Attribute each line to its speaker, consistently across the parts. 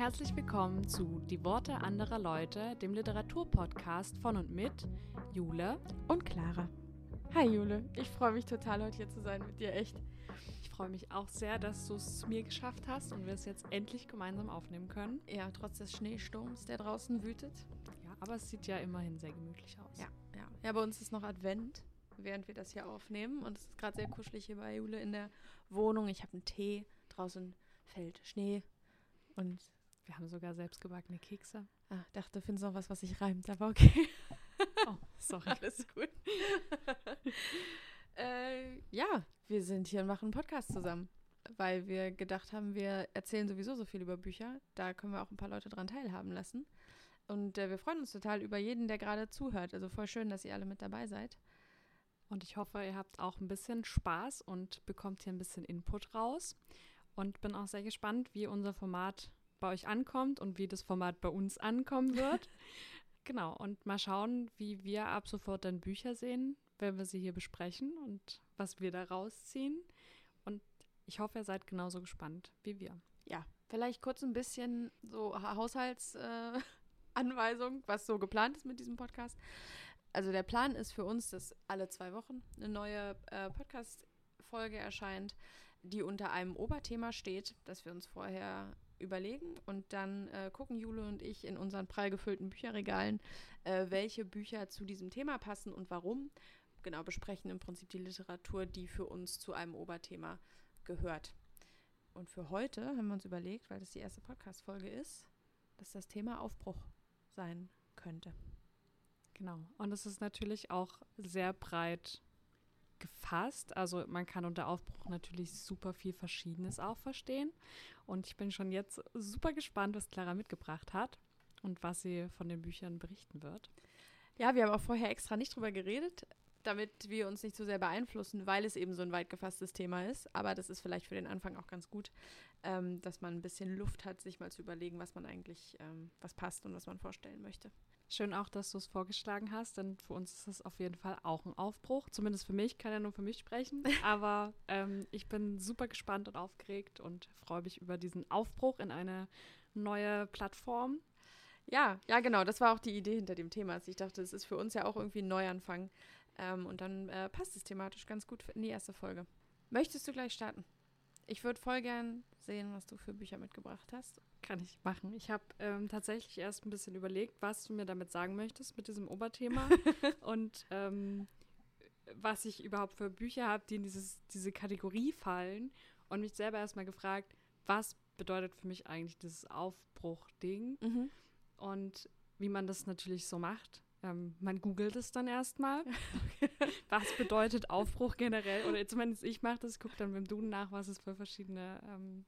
Speaker 1: Herzlich willkommen zu Die Worte anderer Leute, dem Literaturpodcast von und mit Jule
Speaker 2: und Clara. Hi Jule, ich freue mich total, heute hier zu sein mit dir, echt.
Speaker 1: Ich freue mich auch sehr, dass du es mir geschafft hast und wir es jetzt endlich gemeinsam aufnehmen können.
Speaker 2: Ja, trotz des Schneesturms, der draußen wütet.
Speaker 1: Ja, aber es sieht ja immerhin sehr gemütlich aus.
Speaker 2: Ja, ja. Ja, bei uns ist noch Advent, während wir das hier aufnehmen. Und es ist gerade sehr kuschelig hier bei Jule in der Wohnung. Ich habe einen Tee, draußen fällt Schnee und
Speaker 1: wir haben sogar selbstgebackene Kekse.
Speaker 2: Ah, dachte, du findest noch was, was sich reimt, aber okay.
Speaker 1: Oh, sorry.
Speaker 2: Alles gut. äh, ja, wir sind hier und machen einen Podcast zusammen, weil wir gedacht haben, wir erzählen sowieso so viel über Bücher. Da können wir auch ein paar Leute dran teilhaben lassen. Und äh, wir freuen uns total über jeden, der gerade zuhört. Also voll schön, dass ihr alle mit dabei seid.
Speaker 1: Und ich hoffe, ihr habt auch ein bisschen Spaß und bekommt hier ein bisschen Input raus. Und bin auch sehr gespannt, wie unser Format bei euch ankommt und wie das Format bei uns ankommen wird. genau, und mal schauen, wie wir ab sofort dann Bücher sehen, wenn wir sie hier besprechen und was wir da rausziehen. Und ich hoffe, ihr seid genauso gespannt wie wir.
Speaker 2: Ja, vielleicht kurz ein bisschen so Haushaltsanweisung, äh, was so geplant ist mit diesem Podcast. Also der Plan ist für uns, dass alle zwei Wochen eine neue äh, Podcast-Folge erscheint, die unter einem Oberthema steht, das wir uns vorher überlegen und dann äh, gucken Jule und ich in unseren prall gefüllten Bücherregalen, äh, welche Bücher zu diesem Thema passen und warum. Genau, besprechen im Prinzip die Literatur, die für uns zu einem Oberthema gehört. Und für heute haben wir uns überlegt, weil das die erste Podcast-Folge ist, dass das Thema Aufbruch sein könnte.
Speaker 1: Genau. Und es ist natürlich auch sehr breit gefasst. Also man kann unter Aufbruch natürlich super viel Verschiedenes auch verstehen. Und ich bin schon jetzt super gespannt, was Clara mitgebracht hat und was sie von den Büchern berichten wird.
Speaker 2: Ja, wir haben auch vorher extra nicht drüber geredet, damit wir uns nicht zu so sehr beeinflussen, weil es eben so ein weit gefasstes Thema ist. Aber das ist vielleicht für den Anfang auch ganz gut, ähm, dass man ein bisschen Luft hat, sich mal zu überlegen, was man eigentlich, ähm, was passt und was man vorstellen möchte.
Speaker 1: Schön auch, dass du es vorgeschlagen hast, denn für uns ist es auf jeden Fall auch ein Aufbruch. Zumindest für mich, kann ja nur für mich sprechen. Aber ähm, ich bin super gespannt und aufgeregt und freue mich über diesen Aufbruch in eine neue Plattform.
Speaker 2: Ja, ja, genau. Das war auch die Idee hinter dem Thema. Also ich dachte, es ist für uns ja auch irgendwie ein Neuanfang. Ähm, und dann äh, passt es thematisch ganz gut in die erste Folge. Möchtest du gleich starten? Ich würde voll gern sehen, was du für Bücher mitgebracht hast.
Speaker 1: Kann ich machen. Ich habe ähm, tatsächlich erst ein bisschen überlegt, was du mir damit sagen möchtest mit diesem Oberthema und ähm, was ich überhaupt für Bücher habe, die in dieses, diese Kategorie fallen und mich selber erstmal gefragt, was bedeutet für mich eigentlich dieses Aufbruchding mhm. und wie man das natürlich so macht. Ähm, man googelt es dann erstmal. was bedeutet Aufbruch generell? Oder zumindest ich mache das, gucke dann beim Duden nach, was es für verschiedene ähm,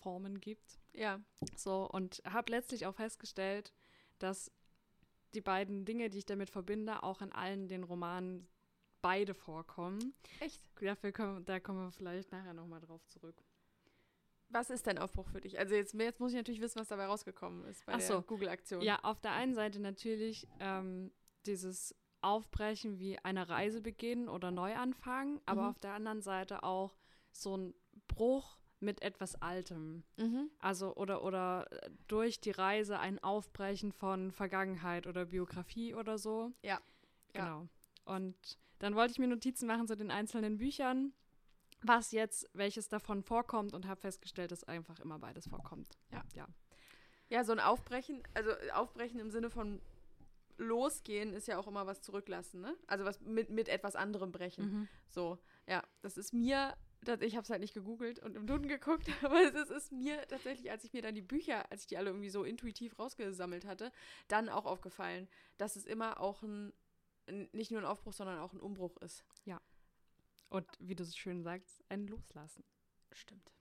Speaker 1: Formen gibt.
Speaker 2: Ja.
Speaker 1: So, und habe letztlich auch festgestellt, dass die beiden Dinge, die ich damit verbinde, auch in allen den Romanen beide vorkommen.
Speaker 2: Echt?
Speaker 1: Dafür kommen, da kommen wir vielleicht nachher nochmal drauf zurück.
Speaker 2: Was ist denn Aufbruch für dich? Also jetzt, jetzt muss ich natürlich wissen, was dabei rausgekommen ist bei Ach der Google-Aktion.
Speaker 1: Ja, auf der einen Seite natürlich ähm, dieses Aufbrechen wie eine Reise beginnen oder neu anfangen, aber mhm. auf der anderen Seite auch so ein Bruch mit etwas Altem. Mhm. Also oder oder durch die Reise ein Aufbrechen von Vergangenheit oder Biografie oder so.
Speaker 2: Ja.
Speaker 1: Genau. Ja. Und dann wollte ich mir Notizen machen zu den einzelnen Büchern was jetzt, welches davon vorkommt und habe festgestellt, dass einfach immer beides vorkommt.
Speaker 2: Ja. Ja, ja so ein Aufbrechen, also Aufbrechen im Sinne von losgehen ist ja auch immer was zurücklassen, ne? Also was mit, mit etwas anderem brechen. Mhm. So, ja, das ist mir, ich habe es halt nicht gegoogelt und im Duden geguckt, aber es ist, mir tatsächlich, als ich mir dann die Bücher, als ich die alle irgendwie so intuitiv rausgesammelt hatte, dann auch aufgefallen, dass es immer auch ein, nicht nur ein Aufbruch, sondern auch ein Umbruch ist.
Speaker 1: Ja. Und wie du so schön sagst, ein Loslassen.
Speaker 2: Stimmt.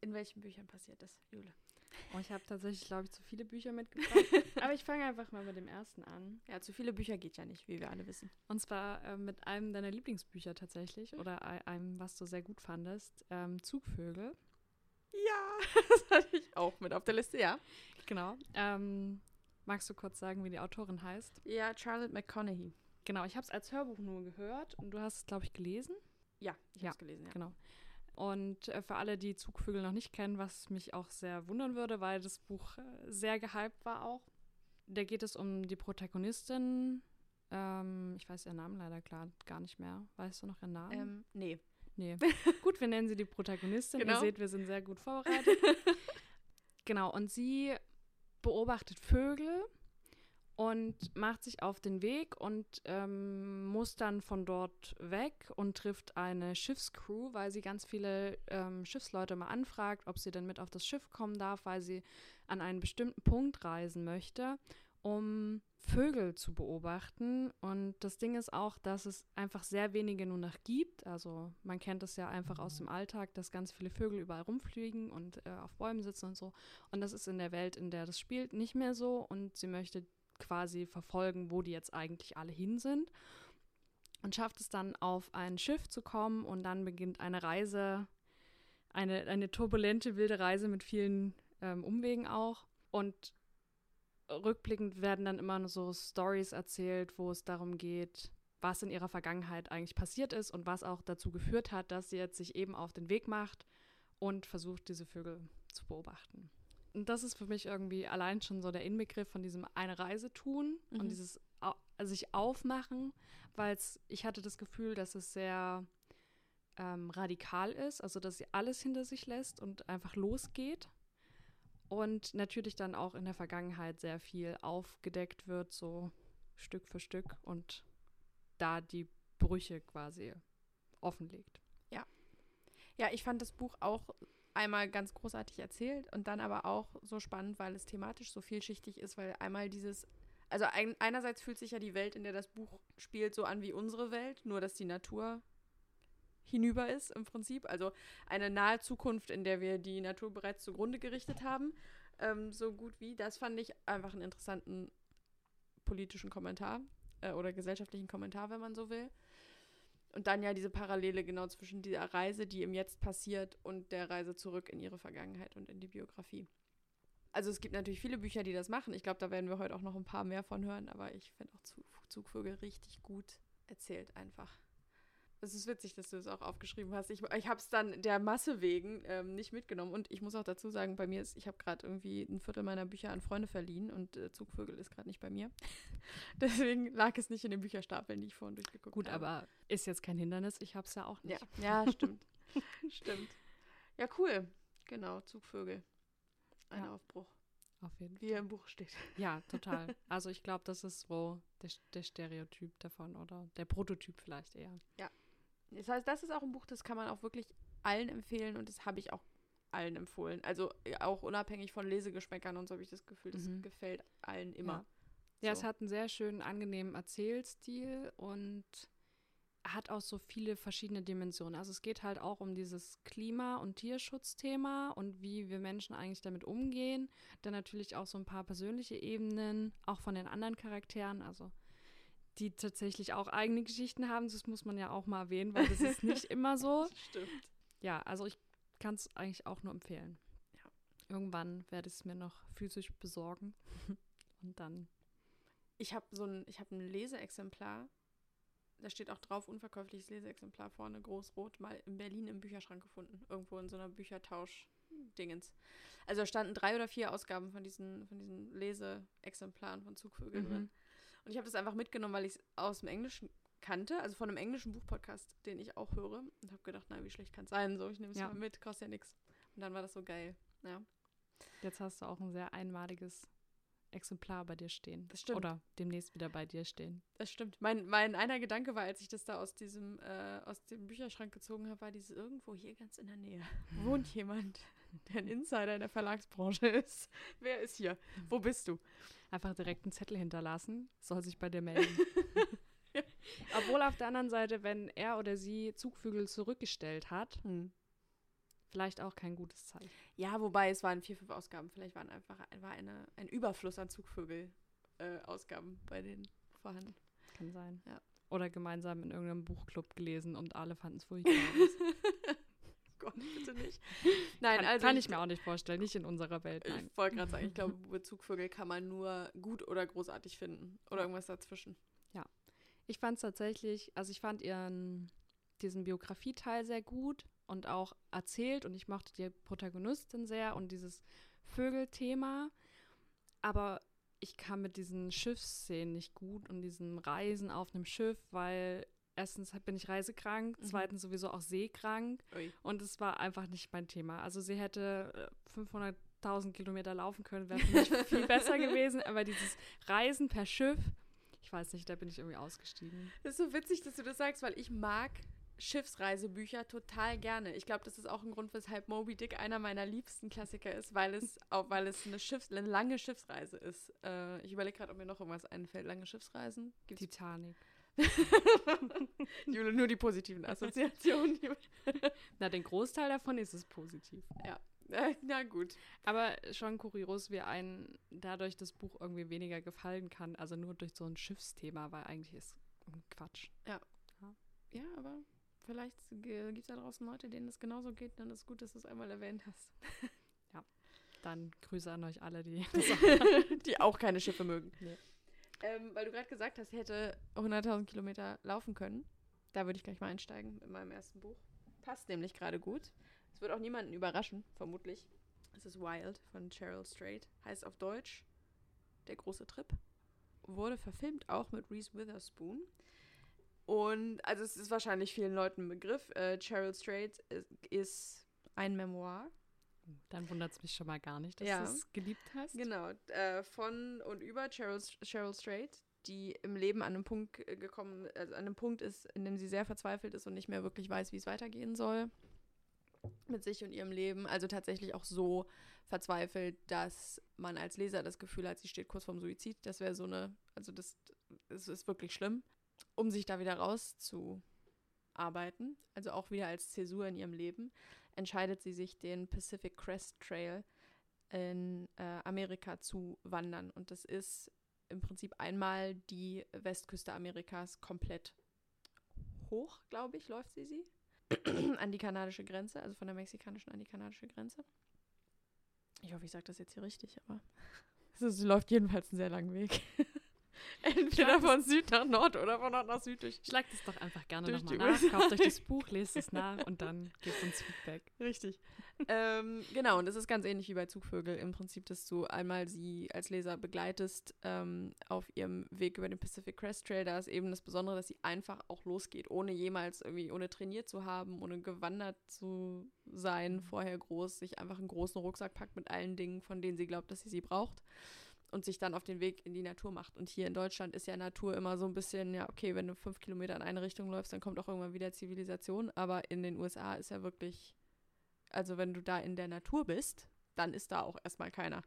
Speaker 2: In welchen Büchern passiert das, Jule?
Speaker 1: Oh, ich habe tatsächlich, glaube ich, zu viele Bücher mitgebracht. Aber ich fange einfach mal mit dem ersten an.
Speaker 2: Ja, zu viele Bücher geht ja nicht, wie wir alle wissen.
Speaker 1: Und zwar äh, mit einem deiner Lieblingsbücher tatsächlich oder einem, was du sehr gut fandest, ähm, Zugvögel.
Speaker 2: Ja, das hatte ich auch mit auf der Liste, ja.
Speaker 1: Genau. Ähm, magst du kurz sagen, wie die Autorin heißt?
Speaker 2: Ja, Charlotte McConaughey.
Speaker 1: Genau, ich habe es als Hörbuch nur gehört und du hast es, glaube ich, gelesen.
Speaker 2: Ja, ich ja, habe es gelesen, ja.
Speaker 1: Genau. Und äh, für alle, die Zugvögel noch nicht kennen, was mich auch sehr wundern würde, weil das Buch äh, sehr gehypt war auch. Da geht es um die Protagonistin. Ähm, ich weiß ihren Namen leider klar gar nicht mehr. Weißt du noch ihren Namen?
Speaker 2: Ähm, nee.
Speaker 1: Nee. gut, wir nennen sie die Protagonistin.
Speaker 2: Genau.
Speaker 1: Ihr seht, wir sind sehr gut vorbereitet. genau, und sie beobachtet Vögel und macht sich auf den Weg und ähm, muss dann von dort weg und trifft eine Schiffscrew, weil sie ganz viele ähm, Schiffsleute mal anfragt, ob sie denn mit auf das Schiff kommen darf, weil sie an einen bestimmten Punkt reisen möchte, um Vögel zu beobachten. Und das Ding ist auch, dass es einfach sehr wenige nur noch gibt. Also man kennt es ja einfach aus dem Alltag, dass ganz viele Vögel überall rumfliegen und äh, auf Bäumen sitzen und so. Und das ist in der Welt, in der das spielt, nicht mehr so. Und sie möchte quasi verfolgen, wo die jetzt eigentlich alle hin sind. Und schafft es dann auf ein Schiff zu kommen und dann beginnt eine Reise, eine, eine turbulente, wilde Reise mit vielen ähm, Umwegen auch. Und rückblickend werden dann immer nur so Stories erzählt, wo es darum geht, was in ihrer Vergangenheit eigentlich passiert ist und was auch dazu geführt hat, dass sie jetzt sich eben auf den Weg macht und versucht, diese Vögel zu beobachten. Das ist für mich irgendwie allein schon so der Inbegriff von diesem eine Reise tun
Speaker 2: Mhm.
Speaker 1: und dieses also sich aufmachen, weil ich hatte das Gefühl, dass es sehr ähm, radikal ist, also dass sie alles hinter sich lässt und einfach losgeht. Und natürlich dann auch in der Vergangenheit sehr viel aufgedeckt wird, so Stück für Stück und da die Brüche quasi offenlegt.
Speaker 2: Ja, ich fand das Buch auch einmal ganz großartig erzählt und dann aber auch so spannend, weil es thematisch so vielschichtig ist, weil einmal dieses, also ein, einerseits fühlt sich ja die Welt, in der das Buch spielt, so an wie unsere Welt, nur dass die Natur hinüber ist im Prinzip. Also eine nahe Zukunft, in der wir die Natur bereits zugrunde gerichtet haben, ähm, so gut wie. Das fand ich einfach einen interessanten politischen Kommentar äh, oder gesellschaftlichen Kommentar, wenn man so will. Und dann ja diese Parallele genau zwischen dieser Reise, die im Jetzt passiert, und der Reise zurück in ihre Vergangenheit und in die Biografie. Also es gibt natürlich viele Bücher, die das machen. Ich glaube, da werden wir heute auch noch ein paar mehr von hören, aber ich finde auch Zug Zugvögel richtig gut erzählt einfach. Es ist witzig, dass du es auch aufgeschrieben hast. Ich, ich habe es dann der Masse wegen ähm, nicht mitgenommen. Und ich muss auch dazu sagen, bei mir ist, ich habe gerade irgendwie ein Viertel meiner Bücher an Freunde verliehen und äh, Zugvögel ist gerade nicht bei mir. Deswegen lag es nicht in den Bücherstapeln, die ich vorhin durchgeguckt
Speaker 1: Gut,
Speaker 2: habe.
Speaker 1: aber ist jetzt kein Hindernis, ich habe es ja auch
Speaker 2: Ja,
Speaker 1: nicht.
Speaker 2: ja stimmt. stimmt. Ja, cool. Genau, Zugvögel. Ein
Speaker 1: Ja.
Speaker 2: Aufbruch,
Speaker 1: Auf jeden Fall.
Speaker 2: wie er im Buch steht.
Speaker 1: Ja, total. Also ich glaube, das ist so der, der Stereotyp davon oder der Prototyp vielleicht eher.
Speaker 2: Das heißt, das ist auch ein Buch, das kann man auch wirklich allen empfehlen und das habe ich auch allen empfohlen. Also äh, auch unabhängig von Lesegeschmäckern und so habe ich das Gefühl, das
Speaker 1: Mhm.
Speaker 2: gefällt allen immer.
Speaker 1: Ja,
Speaker 2: So.
Speaker 1: es hat einen sehr schönen, angenehmen Erzählstil und hat auch so viele verschiedene Dimensionen. Also es geht halt auch um dieses Klima- und Tierschutzthema und wie wir Menschen eigentlich damit umgehen. Dann natürlich auch so ein paar persönliche Ebenen, auch von den anderen Charakteren, also die tatsächlich auch eigene Geschichten haben. Das muss man ja auch mal erwähnen, weil das ist nicht immer so.
Speaker 2: Stimmt.
Speaker 1: Ja, also ich kann es eigentlich auch nur empfehlen.
Speaker 2: Ja.
Speaker 1: Irgendwann werde ich es mir noch physisch besorgen und dann
Speaker 2: Ich habe so ein, ich habe ein Leseexemplar. Da steht auch drauf, unverkäufliches Leseexemplar vorne, groß-rot, mal in Berlin im Bücherschrank gefunden. Irgendwo in so einer Büchertausch-Dingens. Also da standen drei oder vier Ausgaben von diesen, von diesen Leseexemplaren von Zugvögeln
Speaker 1: Mhm.
Speaker 2: drin. Und ich habe das einfach mitgenommen, weil ich es aus dem Englischen kannte, also von einem englischen Buchpodcast, den ich auch höre. Und habe gedacht, na, wie schlecht kann es sein? So, ich nehme es
Speaker 1: Ja.
Speaker 2: mal mit, kostet ja nichts. Und dann war das so geil. Ja.
Speaker 1: Jetzt hast du auch ein sehr einmaliges Exemplar bei dir stehen.
Speaker 2: Das stimmt.
Speaker 1: Oder demnächst wieder bei dir stehen.
Speaker 2: Das stimmt. Mein, mein einer Gedanke war, als ich das da aus diesem, äh, aus dem Bücherschrank gezogen habe, war dieses irgendwo hier ganz in der Nähe. Wohnt jemand, der ein Insider in der Verlagsbranche ist. Wer ist hier? Wo bist du?
Speaker 1: Einfach direkt einen Zettel hinterlassen, soll sich bei dir melden. Obwohl auf der anderen Seite, wenn er oder sie Zugvögel zurückgestellt hat, vielleicht auch kein gutes Zeichen.
Speaker 2: Ja, wobei es waren vier, fünf Ausgaben. Vielleicht waren einfach war eine, ein Überfluss an Zugvögel-Ausgaben bei denen vorhanden.
Speaker 1: Kann sein.
Speaker 2: Ja.
Speaker 1: Oder gemeinsam in irgendeinem Buchclub gelesen und alle fanden es furchtbar.
Speaker 2: Gott, bitte nicht. Nein,
Speaker 1: kann,
Speaker 2: also
Speaker 1: kann ich mir auch nicht vorstellen, nicht in unserer Welt. Nein.
Speaker 2: Ich wollte gerade sagen, ich glaube, mit Zugvögel kann man nur gut oder großartig finden. Oder irgendwas dazwischen.
Speaker 1: Ich fand es tatsächlich, also ich fand ihren, diesen Biografieteil sehr gut und auch erzählt und ich mochte die Protagonistin sehr und dieses Vögelthema. Aber ich kam mit diesen Schiffsszenen nicht gut und diesen Reisen auf einem Schiff, weil erstens bin ich reisekrank, mhm. zweitens sowieso auch seekrank Ui. und es war einfach nicht mein Thema. Also sie hätte 500.000 äh, Kilometer laufen können, wäre für mich viel besser gewesen, aber dieses Reisen per Schiff, ich weiß nicht, da bin ich irgendwie ausgestiegen.
Speaker 2: Das ist so witzig, dass du das sagst, weil ich mag Schiffsreisebücher total gerne. Ich glaube, das ist auch ein Grund, weshalb Moby Dick einer meiner liebsten Klassiker ist, weil es auch, weil es eine, Schiffs-, eine lange Schiffsreise ist. Äh, ich überlege gerade, ob mir noch irgendwas einfällt. Lange Schiffsreisen?
Speaker 1: Gibt's Titanic.
Speaker 2: Jule, nur die positiven Assoziationen.
Speaker 1: Na, den Großteil davon ist es positiv.
Speaker 2: Ja. Äh, na gut.
Speaker 1: Aber schon kurios, wie ein dadurch das Buch irgendwie weniger gefallen kann. Also nur durch so ein Schiffsthema, weil eigentlich ist Quatsch.
Speaker 2: Ja. Ja, aber vielleicht gibt es da draußen Leute, denen es genauso geht, dann ist gut, dass du es einmal erwähnt hast.
Speaker 1: ja. Dann Grüße an euch alle, die,
Speaker 2: die auch keine Schiffe mögen. Nee. Ähm, weil du gerade gesagt hast, sie hätte 100.000 Kilometer laufen können. Da würde ich gleich mal einsteigen in meinem ersten Buch. Passt nämlich gerade gut. Es wird auch niemanden überraschen, vermutlich. Es ist Wild von Cheryl Strait. Heißt auf Deutsch Der große Trip. Wurde verfilmt auch mit Reese Witherspoon. Und also es ist wahrscheinlich vielen Leuten ein Begriff. Äh, Cheryl Strait ist, ist ein Memoir
Speaker 1: dann wundert es mich schon mal gar nicht, dass ja. du es geliebt hast.
Speaker 2: Genau, äh, von und über Cheryl, Cheryl Strait, die im Leben an einem Punkt gekommen, also an einem Punkt ist, in dem sie sehr verzweifelt ist und nicht mehr wirklich weiß, wie es weitergehen soll mit sich und ihrem Leben. Also tatsächlich auch so verzweifelt, dass man als Leser das Gefühl hat, sie steht kurz vorm Suizid. Das wäre so eine, also das, das ist wirklich schlimm. Um sich da wieder rauszuarbeiten, also auch wieder als Zäsur in ihrem Leben, entscheidet sie sich, den Pacific Crest Trail in äh, Amerika zu wandern. Und das ist im Prinzip einmal die Westküste Amerikas komplett hoch, glaube ich, läuft sie sie. an die kanadische Grenze, also von der mexikanischen an die kanadische Grenze. Ich hoffe, ich sage das jetzt hier richtig, aber sie läuft jedenfalls einen sehr langen Weg. Entweder von Süd nach Nord oder von Nord nach Süd. Durch,
Speaker 1: Schlagt es doch einfach gerne nochmal nach. Kauft euch das Buch, lest es nach und dann gebt uns Feedback.
Speaker 2: Richtig. ähm, genau, und das ist ganz ähnlich wie bei Zugvögel. Im Prinzip, dass du einmal sie als Leser begleitest ähm, auf ihrem Weg über den Pacific Crest Trail. Da ist eben das Besondere, dass sie einfach auch losgeht, ohne jemals irgendwie, ohne trainiert zu haben, ohne gewandert zu sein, mhm. vorher groß, sich einfach einen großen Rucksack packt mit allen Dingen, von denen sie glaubt, dass sie sie braucht und sich dann auf den Weg in die Natur macht. Und hier in Deutschland ist ja Natur immer so ein bisschen, ja, okay, wenn du fünf Kilometer in eine Richtung läufst, dann kommt auch irgendwann wieder Zivilisation. Aber in den USA ist ja wirklich, also wenn du da in der Natur bist, dann ist da auch erstmal keiner.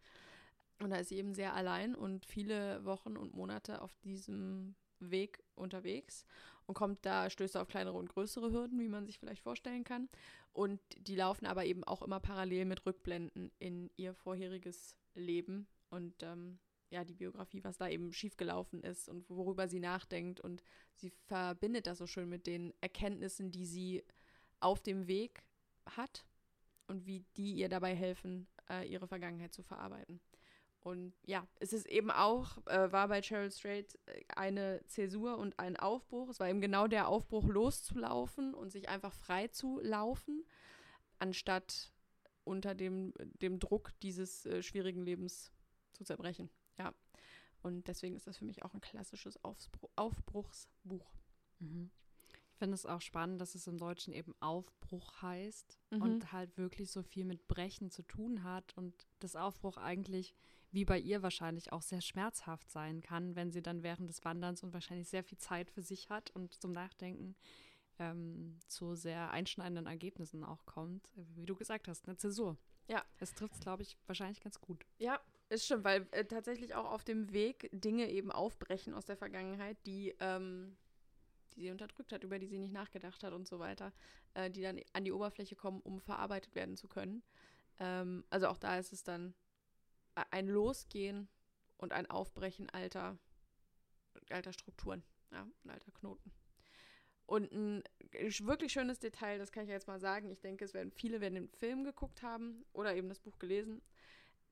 Speaker 2: Und da ist sie eben sehr allein und viele Wochen und Monate auf diesem Weg unterwegs und kommt da, stößt auf kleinere und größere Hürden, wie man sich vielleicht vorstellen kann. Und die laufen aber eben auch immer parallel mit Rückblenden in ihr vorheriges Leben und ähm, ja, die Biografie, was da eben schiefgelaufen ist und worüber sie nachdenkt. Und sie verbindet das so schön mit den Erkenntnissen, die sie auf dem Weg hat und wie die ihr dabei helfen, äh, ihre Vergangenheit zu verarbeiten. Und ja, es ist eben auch, äh, war bei Cheryl Strait äh, eine Zäsur und ein Aufbruch. Es war eben genau der Aufbruch, loszulaufen und sich einfach frei zu laufen, anstatt unter dem, dem Druck dieses äh, schwierigen Lebens zu zerbrechen. Ja. Und deswegen ist das für mich auch ein klassisches Aufbruch, Aufbruchsbuch.
Speaker 1: Mhm. Ich finde es auch spannend, dass es im Deutschen eben Aufbruch heißt mhm. und halt wirklich so viel mit Brechen zu tun hat und das Aufbruch eigentlich, wie bei ihr wahrscheinlich, auch sehr schmerzhaft sein kann, wenn sie dann während des Wanderns und wahrscheinlich sehr viel Zeit für sich hat und zum Nachdenken ähm, zu sehr einschneidenden Ergebnissen auch kommt. Wie du gesagt hast, eine Zäsur.
Speaker 2: Ja.
Speaker 1: Es trifft es, glaube ich, wahrscheinlich ganz gut.
Speaker 2: Ja, ist stimmt, weil äh, tatsächlich auch auf dem Weg Dinge eben aufbrechen aus der Vergangenheit, die, ähm, die sie unterdrückt hat, über die sie nicht nachgedacht hat und so weiter, äh, die dann an die Oberfläche kommen, um verarbeitet werden zu können. Ähm, also auch da ist es dann ein Losgehen und ein Aufbrechen alter, alter Strukturen, ja, ein alter Knoten. Und ein wirklich schönes Detail, das kann ich jetzt mal sagen. Ich denke, es werden viele werden den Film geguckt haben oder eben das Buch gelesen.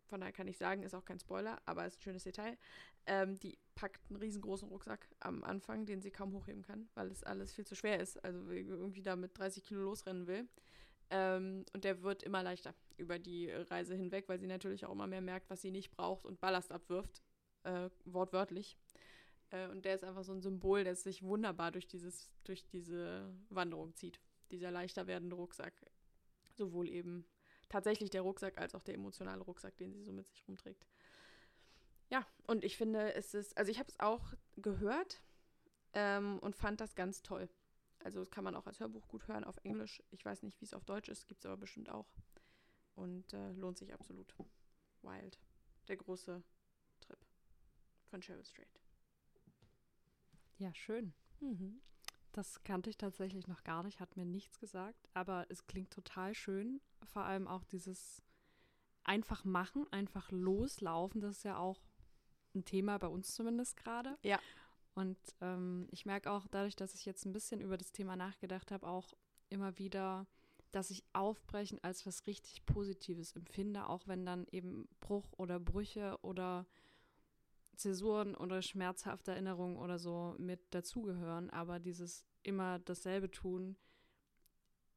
Speaker 2: Von daher kann ich sagen, ist auch kein Spoiler, aber ist ein schönes Detail. Ähm, die packt einen riesengroßen Rucksack am Anfang, den sie kaum hochheben kann, weil es alles viel zu schwer ist. Also irgendwie da mit 30 Kilo losrennen will. Ähm, und der wird immer leichter über die Reise hinweg, weil sie natürlich auch immer mehr merkt, was sie nicht braucht und Ballast abwirft. Äh, wortwörtlich. Äh, und der ist einfach so ein Symbol, das sich wunderbar durch, dieses, durch diese Wanderung zieht. Dieser leichter werdende Rucksack. Sowohl eben tatsächlich der Rucksack als auch der emotionale Rucksack, den sie so mit sich rumträgt. Ja, und ich finde, es ist, also ich habe es auch gehört ähm, und fand das ganz toll. Also das kann man auch als Hörbuch gut hören auf Englisch. Ich weiß nicht, wie es auf Deutsch ist, gibt es aber bestimmt auch. Und äh, lohnt sich absolut. Wild. Der große Trip von Cheryl Strait.
Speaker 1: Ja, schön.
Speaker 2: Mhm.
Speaker 1: Das kannte ich tatsächlich noch gar nicht, hat mir nichts gesagt, aber es klingt total schön. Vor allem auch dieses einfach machen, einfach loslaufen, das ist ja auch ein Thema bei uns zumindest gerade.
Speaker 2: Ja.
Speaker 1: Und ähm, ich merke auch dadurch, dass ich jetzt ein bisschen über das Thema nachgedacht habe, auch immer wieder, dass ich Aufbrechen als was richtig Positives empfinde, auch wenn dann eben Bruch oder Brüche oder Zäsuren oder schmerzhafte Erinnerungen oder so mit dazugehören. Aber dieses immer dasselbe tun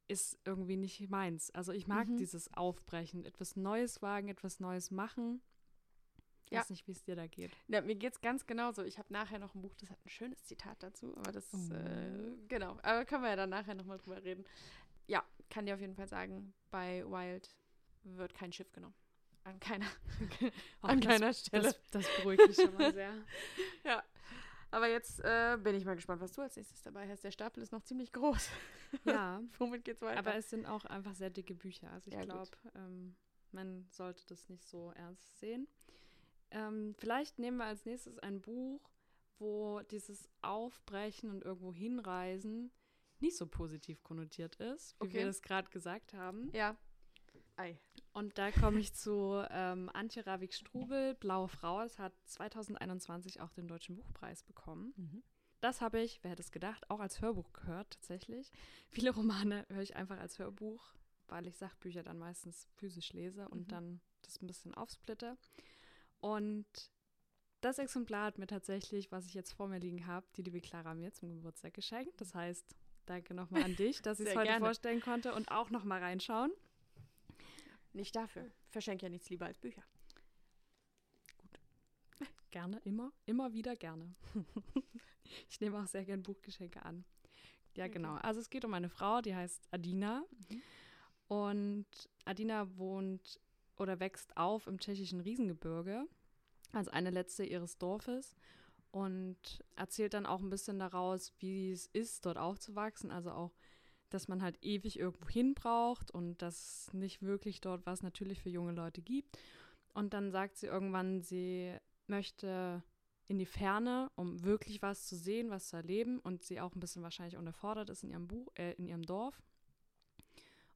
Speaker 1: ist irgendwie nicht meins. Also ich mag
Speaker 2: Mhm.
Speaker 1: dieses Aufbrechen, etwas Neues wagen, etwas Neues machen. Ich
Speaker 2: Ja.
Speaker 1: weiß nicht, wie es dir da geht.
Speaker 2: Ja, mir geht es ganz genauso. Ich habe nachher noch ein Buch, das hat ein schönes Zitat dazu, aber das,
Speaker 1: Oh.
Speaker 2: äh, genau, aber können wir ja dann nachher nochmal drüber reden. Ja, kann dir auf jeden Fall sagen, bei Wild wird kein Schiff genommen. An keiner, an
Speaker 1: das,
Speaker 2: keiner Stelle.
Speaker 1: Das, das beruhigt mich schon mal sehr.
Speaker 2: ja. Aber jetzt äh, bin ich mal gespannt, was du als nächstes dabei hast. Der Stapel ist noch ziemlich groß.
Speaker 1: Ja,
Speaker 2: Womit geht's weiter?
Speaker 1: aber es sind auch einfach sehr dicke Bücher. Also ich
Speaker 2: Ja,
Speaker 1: glaube, ähm, man sollte das nicht so ernst sehen. Ähm, vielleicht nehmen wir als nächstes ein Buch, wo dieses Aufbrechen und irgendwo hinreisen nicht so positiv konnotiert ist, wie
Speaker 2: Okay.
Speaker 1: wir das gerade gesagt haben.
Speaker 2: ja. Ei.
Speaker 1: Und da komme ich zu ähm, Antje Ravik-Strubel, Blaue Frau. Es hat 2021 auch den Deutschen Buchpreis bekommen. Das habe ich, wer hätte es gedacht, auch als Hörbuch gehört tatsächlich. Viele Romane höre ich einfach als Hörbuch, weil ich Sachbücher dann meistens physisch lese und
Speaker 2: Mhm.
Speaker 1: dann das ein bisschen aufsplitte. Und das Exemplar hat mir tatsächlich, was ich jetzt vor mir liegen habe, die liebe Clara mir zum Geburtstag geschenkt. Das heißt, danke nochmal an dich, dass ich es heute
Speaker 2: gerne.
Speaker 1: vorstellen konnte und auch nochmal reinschauen.
Speaker 2: Nicht dafür. Verschenke ja nichts lieber als Bücher.
Speaker 1: Gerne, immer, immer wieder gerne. ich nehme auch sehr gern Buchgeschenke an. Ja,
Speaker 2: Okay.
Speaker 1: genau. Also es geht um eine Frau, die heißt Adina.
Speaker 2: Mhm.
Speaker 1: Und Adina wohnt oder wächst auf im tschechischen Riesengebirge, als eine letzte ihres Dorfes. Und erzählt dann auch ein bisschen daraus, wie es ist, dort aufzuwachsen. Also auch, dass man halt ewig irgendwo hin braucht und dass es nicht wirklich dort was natürlich für junge Leute gibt. Und dann sagt sie irgendwann, sie möchte in die Ferne, um wirklich was zu sehen, was zu erleben und sie auch ein bisschen wahrscheinlich unterfordert ist in ihrem Buch, äh, in ihrem Dorf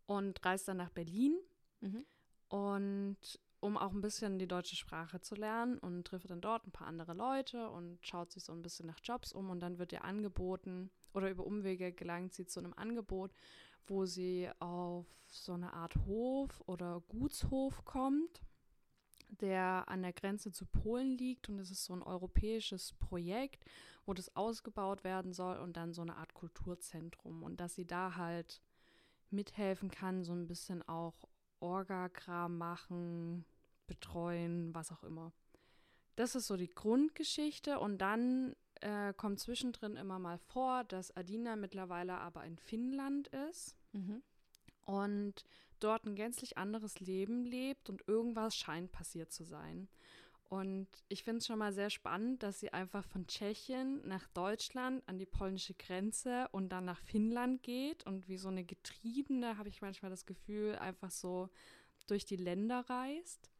Speaker 1: und reist dann nach Berlin
Speaker 2: Mhm.
Speaker 1: und um auch ein bisschen die deutsche Sprache zu lernen und trifft dann dort ein paar andere Leute und schaut sich so ein bisschen nach Jobs um und dann wird ihr angeboten oder über Umwege gelangt sie zu einem Angebot, wo sie auf so eine Art Hof oder Gutshof kommt, der an der Grenze zu Polen liegt. Und es ist so ein europäisches Projekt, wo das ausgebaut werden soll und dann so eine Art Kulturzentrum. Und dass sie da halt mithelfen kann, so ein bisschen auch Orga-Kram machen, betreuen, was auch immer. Das ist so die Grundgeschichte. Und dann äh, kommt zwischendrin immer mal vor, dass Adina mittlerweile aber in Finnland ist
Speaker 2: Mhm.
Speaker 1: und dort ein gänzlich anderes Leben lebt und irgendwas scheint passiert zu sein. Und ich finde es schon mal sehr spannend, dass sie einfach von Tschechien nach Deutschland an die polnische Grenze und dann nach Finnland geht und wie so eine Getriebene, habe ich manchmal das Gefühl, einfach so durch die Länder reist.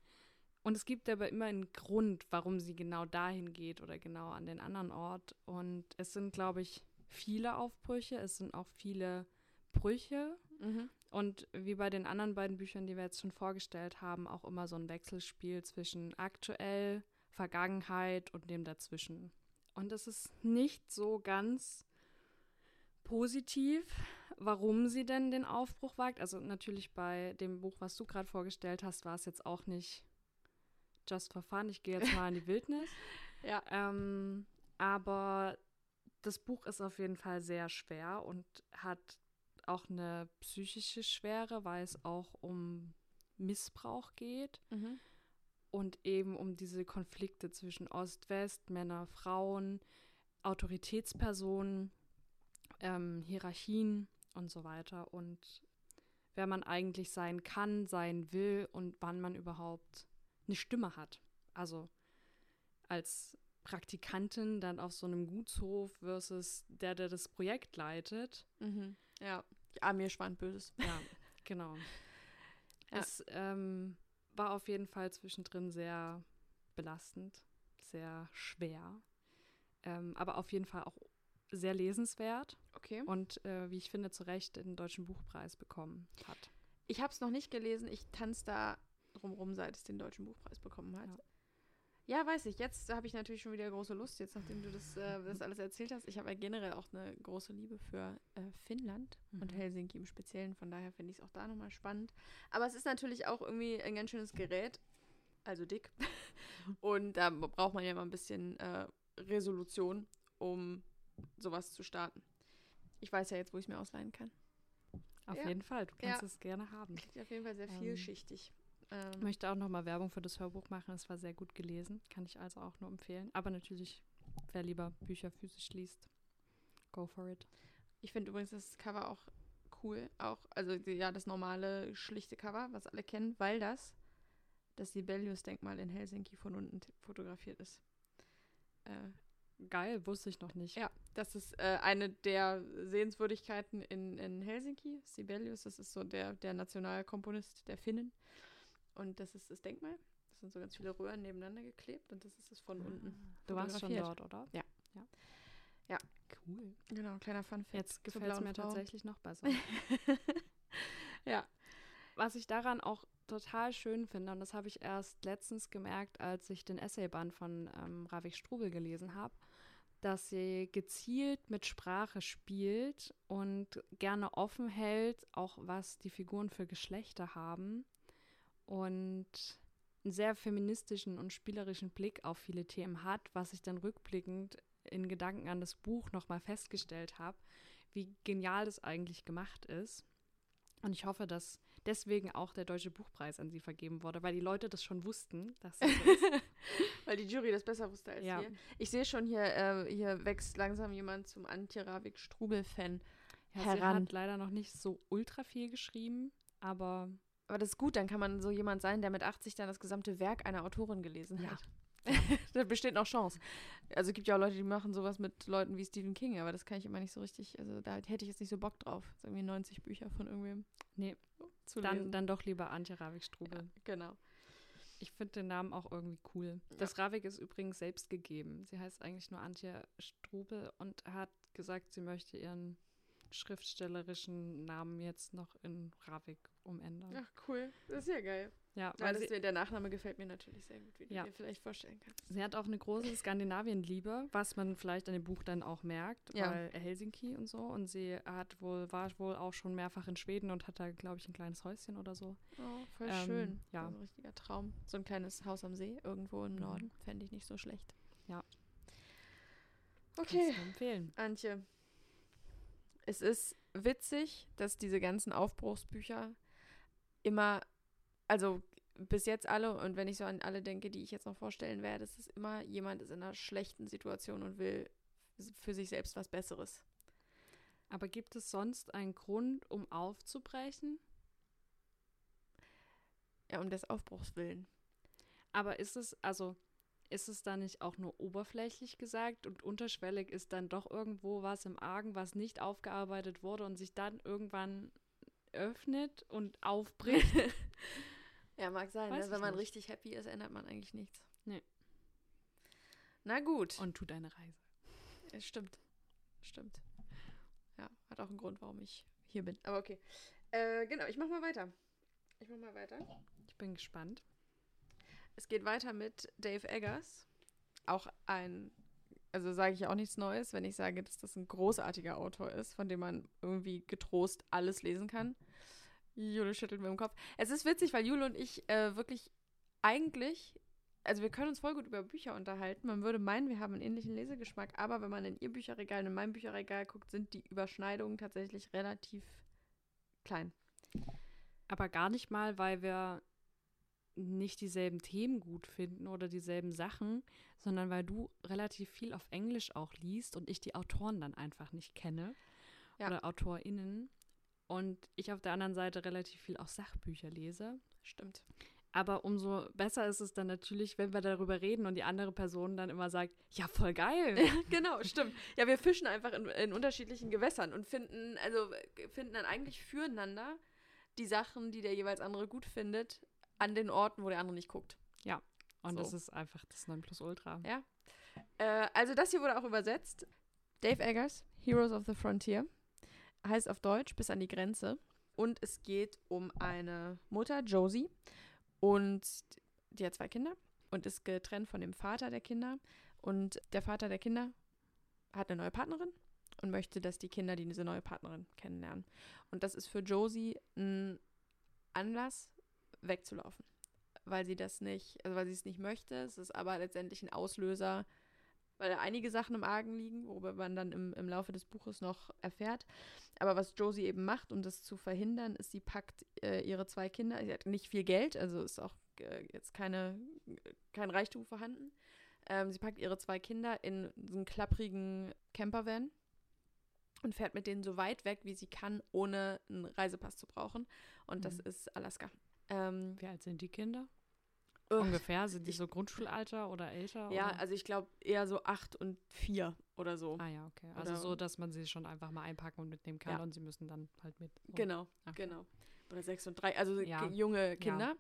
Speaker 1: Und es gibt aber immer einen Grund, warum sie genau dahin geht oder genau an den anderen Ort. Und es sind, glaube ich, viele Aufbrüche, es sind auch viele Brüche,
Speaker 2: Mhm.
Speaker 1: und wie bei den anderen beiden Büchern, die wir jetzt schon vorgestellt haben, auch immer so ein Wechselspiel zwischen aktuell, Vergangenheit und dem dazwischen. Und es ist nicht so ganz positiv, warum sie denn den Aufbruch wagt. Also natürlich bei dem Buch, was du gerade vorgestellt hast, war es jetzt auch nicht just for fun. Ich gehe jetzt mal in die Wildnis.
Speaker 2: Ja.
Speaker 1: Ähm, aber das Buch ist auf jeden Fall sehr schwer und hat auch eine psychische Schwere, weil es auch um Missbrauch geht
Speaker 2: Mhm.
Speaker 1: und eben um diese Konflikte zwischen Ost-West, Männer, Frauen, Autoritätspersonen, ähm, Hierarchien und so weiter und wer man eigentlich sein kann, sein will und wann man überhaupt eine Stimme hat. Also als Praktikantin dann auf so einem Gutshof versus der, der das Projekt leitet.
Speaker 2: Mhm. Ja. Ja, mir schwand Böses.
Speaker 1: Ja, genau.
Speaker 2: Ja.
Speaker 1: Es ähm, war auf jeden Fall zwischendrin sehr belastend, sehr schwer, ähm, aber auf jeden Fall auch sehr lesenswert
Speaker 2: Okay.
Speaker 1: und äh, wie ich finde, zu Recht den Deutschen Buchpreis bekommen hat.
Speaker 2: Ich habe es noch nicht gelesen. Ich tanze da drumrum, seit es den Deutschen Buchpreis bekommen hat.
Speaker 1: Ja.
Speaker 2: Ja, weiß ich. Jetzt habe ich natürlich schon wieder große Lust, jetzt nachdem du das, äh, das alles erzählt hast. Ich habe ja generell auch eine große Liebe für äh, Finnland und
Speaker 1: Mhm.
Speaker 2: Helsinki im Speziellen. Von daher finde ich es auch da nochmal spannend. Aber es ist natürlich auch irgendwie ein ganz schönes Gerät. Also dick. und da braucht man ja mal ein bisschen äh, Resolution, um sowas zu starten. Ich weiß ja jetzt, wo ich es mir ausleihen kann.
Speaker 1: Auf
Speaker 2: Ja.
Speaker 1: jeden Fall, du kannst
Speaker 2: Ja.
Speaker 1: es gerne haben.
Speaker 2: Klingt auf jeden Fall sehr
Speaker 1: Ähm,
Speaker 2: vielschichtig. Ähm,
Speaker 1: Ich möchte auch nochmal Werbung für das Hörbuch machen. Es war sehr gut gelesen, kann ich also auch nur empfehlen. Aber natürlich, wer lieber Bücher physisch liest, go for it.
Speaker 2: Ich finde übrigens das Cover auch cool. Auch, also ja, das normale, schlichte Cover, was alle kennen, weil das das Sibelius-Denkmal in Helsinki von unten fotografiert ist. Äh,
Speaker 1: Geil, wusste ich noch nicht.
Speaker 2: ja, das ist äh, eine der Sehenswürdigkeiten in, in Helsinki. Sibelius, das ist so der, der Nationalkomponist der Finnen. Und das ist das Denkmal. Das sind so ganz viele Röhren nebeneinander geklebt und das ist es von unten.
Speaker 1: Ah, Du warst schon dort, oder?
Speaker 2: Ja.
Speaker 1: ja.
Speaker 2: Ja.
Speaker 1: Cool.
Speaker 2: Genau, kleiner Fun-Fact.
Speaker 1: Jetzt gefällt es mir
Speaker 2: Frau.
Speaker 1: tatsächlich noch besser.
Speaker 2: ja.
Speaker 1: Was ich daran auch total schön finde, und das habe ich erst letztens gemerkt, als ich den Essayband von ähm, Ravik Strubel gelesen habe, dass sie gezielt mit Sprache spielt und gerne offen hält, auch was die Figuren für Geschlechter haben und einen sehr feministischen und spielerischen Blick auf viele Themen hat, was ich dann rückblickend in Gedanken an das Buch nochmal festgestellt habe, wie genial das eigentlich gemacht ist. Und ich hoffe, dass deswegen auch der Deutsche Buchpreis an sie vergeben wurde, weil die Leute das schon wussten, dass sie.
Speaker 2: Weil die Jury das besser wusste als
Speaker 1: Ja.
Speaker 2: wir. Ich sehe schon, hier, äh, hier wächst langsam jemand zum Antje-Ravik-Strubel-Fan
Speaker 1: Ja, sie
Speaker 2: heran.
Speaker 1: hat leider noch nicht so ultra viel geschrieben, aber
Speaker 2: Aber das ist gut, dann kann man so jemand sein, der mit 80 dann das gesamte Werk einer Autorin gelesen
Speaker 1: Ja.
Speaker 2: hat. da besteht noch Chance. Also es gibt ja auch Leute, die machen sowas mit Leuten wie Stephen King, aber das kann ich immer nicht so richtig, also da hätte ich jetzt nicht so Bock drauf, so irgendwie 90 Bücher von irgendwem
Speaker 1: Nee.
Speaker 2: zu
Speaker 1: dann,
Speaker 2: lesen.
Speaker 1: dann doch lieber Antje Ravik-Strubel.
Speaker 2: ja, genau.
Speaker 1: Ich finde den Namen auch irgendwie cool. Das Ravik ist übrigens selbst gegeben. Sie heißt eigentlich nur Antje Strubel und hat gesagt, sie möchte ihren schriftstellerischen Namen jetzt noch in Ravik umändern.
Speaker 2: Ach cool, das ist ja geil.
Speaker 1: Ja,
Speaker 2: Ja,
Speaker 1: weil
Speaker 2: das,
Speaker 1: sie,
Speaker 2: der Nachname gefällt mir natürlich sehr gut, wie du
Speaker 1: Ja.
Speaker 2: dir vielleicht vorstellen kannst.
Speaker 1: sie hat auch eine große Skandinavien-Liebe, was man vielleicht an dem Buch dann auch merkt,
Speaker 2: Ja.
Speaker 1: weil Helsinki und so. Und sie hat wohl, war wohl auch schon mehrfach in Schweden und hat da, glaube ich, ein kleines Häuschen oder so.
Speaker 2: Oh, voll
Speaker 1: Ähm,
Speaker 2: schön.
Speaker 1: ja.
Speaker 2: Ein richtiger Traum. So ein kleines Haus am See irgendwo im
Speaker 1: Mhm.
Speaker 2: Norden. Fände ich nicht so schlecht.
Speaker 1: Ja.
Speaker 2: Okay,
Speaker 1: du empfehlen.
Speaker 2: Antje. Es ist witzig, dass diese ganzen Aufbruchsbücher immer, also bis jetzt alle, und wenn ich so an alle denke, die ich jetzt noch vorstellen werde, es ist immer jemand ist in einer schlechten Situation und will für sich selbst was Besseres.
Speaker 1: Aber gibt es sonst einen Grund, um aufzubrechen?
Speaker 2: Ja, um des Aufbruchs willen.
Speaker 1: Aber ist es, also, ist es da nicht auch nur oberflächlich gesagt und unterschwellig ist dann doch irgendwo was im Argen, was nicht aufgearbeitet wurde und sich dann irgendwann öffnet und aufbricht?
Speaker 2: Ja, mag sein. Ne? Wenn man
Speaker 1: nicht.
Speaker 2: richtig happy ist, ändert man eigentlich nichts.
Speaker 1: Nee.
Speaker 2: Na gut.
Speaker 1: und tut eine Reise.
Speaker 2: Es stimmt. Stimmt. Ja, hat auch einen Grund, warum ich hier bin. Aber okay. Äh, genau, ich mach mal weiter. Ich mach mal weiter.
Speaker 1: Ich bin gespannt.
Speaker 2: Es geht weiter mit Dave Eggers. Auch ein, also sage ich auch nichts Neues, wenn ich sage, dass das ein großartiger Autor ist, von dem man irgendwie getrost alles lesen kann. Jule schüttelt mir im Kopf. Es ist witzig, weil Jule und ich äh, wirklich eigentlich, also wir können uns voll gut über Bücher unterhalten. Man würde meinen, wir haben einen ähnlichen Lesegeschmack, aber wenn man in ihr Bücherregal und in meinem Bücherregal guckt, sind die Überschneidungen tatsächlich relativ klein.
Speaker 1: Aber gar nicht mal, weil wir nicht dieselben Themen gut finden oder dieselben Sachen, sondern weil du relativ viel auf Englisch auch liest und ich die Autoren dann einfach nicht kenne
Speaker 2: Ja.
Speaker 1: oder AutorInnen und ich auf der anderen Seite relativ viel auch Sachbücher lese.
Speaker 2: Stimmt.
Speaker 1: Aber umso besser ist es dann natürlich, wenn wir darüber reden und die andere Person dann immer sagt, ja, voll geil.
Speaker 2: genau, stimmt. Ja, wir fischen einfach in, in unterschiedlichen Gewässern und finden, also finden dann eigentlich füreinander die Sachen, die der jeweils andere gut findet, an den Orten, wo der andere nicht guckt.
Speaker 1: Und
Speaker 2: So.
Speaker 1: das ist einfach das Nonplusultra.
Speaker 2: Ja. Äh, also das hier wurde auch übersetzt. Dave Eggers, Heroes of the Frontier, heißt auf Deutsch bis an die Grenze. Und es geht um eine Mutter, Josie, und die hat zwei Kinder und ist getrennt von dem Vater der Kinder. Und der Vater der Kinder hat eine neue Partnerin und möchte, dass die Kinder diese neue Partnerin kennenlernen. Und das ist für Josie ein Anlass, wegzulaufen. Weil sie das nicht, also weil sie es nicht möchte. Es ist aber letztendlich ein Auslöser, weil da einige Sachen im Argen liegen, worüber man dann im, im Laufe des Buches noch erfährt. Aber was Josie eben macht, um das zu verhindern, ist, sie packt äh, ihre zwei Kinder, sie hat nicht viel Geld, also ist auch äh, jetzt keine, kein Reichtum vorhanden. Ähm, sie packt ihre zwei Kinder in so einen klapprigen Campervan und fährt mit denen so weit weg, wie sie kann, ohne einen Reisepass zu brauchen. Und das
Speaker 1: Mhm.
Speaker 2: ist Alaska. Ähm,
Speaker 1: Wie alt sind die Kinder? Ungefähr? Sind die
Speaker 2: ich-
Speaker 1: so Grundschulalter oder älter?
Speaker 2: ja,
Speaker 1: oder?
Speaker 2: also ich glaube eher so acht und vier oder so.
Speaker 1: Ah ja, okay. Also
Speaker 2: Oder-
Speaker 1: so, dass man sie schon einfach mal einpacken und mitnehmen kann
Speaker 2: Ja.
Speaker 1: und sie müssen dann halt mit. So.
Speaker 2: Genau,
Speaker 1: Okay.
Speaker 2: genau. Oder sechs und drei, also
Speaker 1: Ja.
Speaker 2: junge Kinder.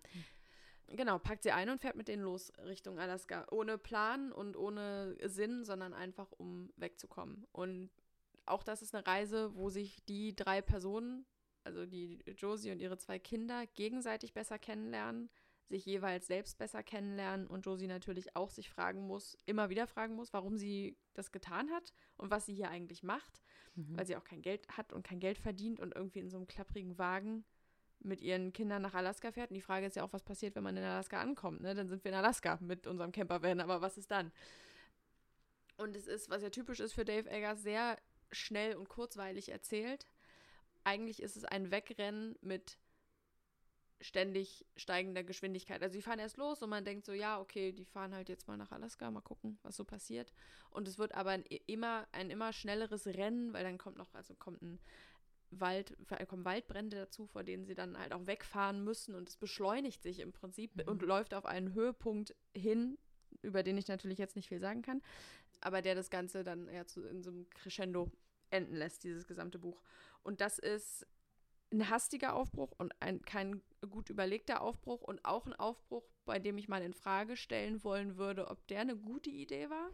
Speaker 2: Genau, packt sie ein und fährt mit denen los Richtung Alaska. Ohne Plan und ohne Sinn, sondern einfach um wegzukommen. Und auch das ist eine Reise, wo sich die drei Personen, also die Josie und ihre zwei Kinder, gegenseitig besser kennenlernen, sich jeweils selbst besser kennenlernen und Josie natürlich auch sich fragen muss, immer wieder fragen muss, warum sie das getan hat und was sie hier eigentlich macht
Speaker 1: Mhm.
Speaker 2: weil sie auch kein Geld hat und kein Geld verdient und irgendwie in so einem klapprigen Wagen mit ihren Kindern nach Alaska fährt. Und die Frage ist ja auch, was passiert, wenn man in Alaska ankommt. Ne? Dann sind wir in Alaska mit unserem Campervan, aber was ist dann? Und es ist, was ja typisch ist für Dave Eggers, sehr schnell und kurzweilig erzählt. Eigentlich ist es ein Wegrennen mit ständig steigender Geschwindigkeit. Also die fahren erst los und man denkt so, ja, okay, die fahren halt jetzt mal nach Alaska, mal gucken, was so passiert. Und es wird aber ein immer ein immer schnelleres Rennen, weil dann kommt noch, also kommt ein Wald, äh, kommen Waldbrände dazu, vor denen sie dann halt auch wegfahren müssen und es beschleunigt sich im Prinzip
Speaker 1: Mhm.
Speaker 2: und läuft auf einen Höhepunkt hin, über den ich natürlich jetzt nicht viel sagen kann, aber der das Ganze dann ja zu, in so einem Crescendo enden lässt, dieses gesamte Buch. Und das ist ein hastiger Aufbruch und ein kein gut überlegter Aufbruch und auch ein Aufbruch, bei dem ich mal in Frage stellen wollen würde, ob der eine gute Idee war.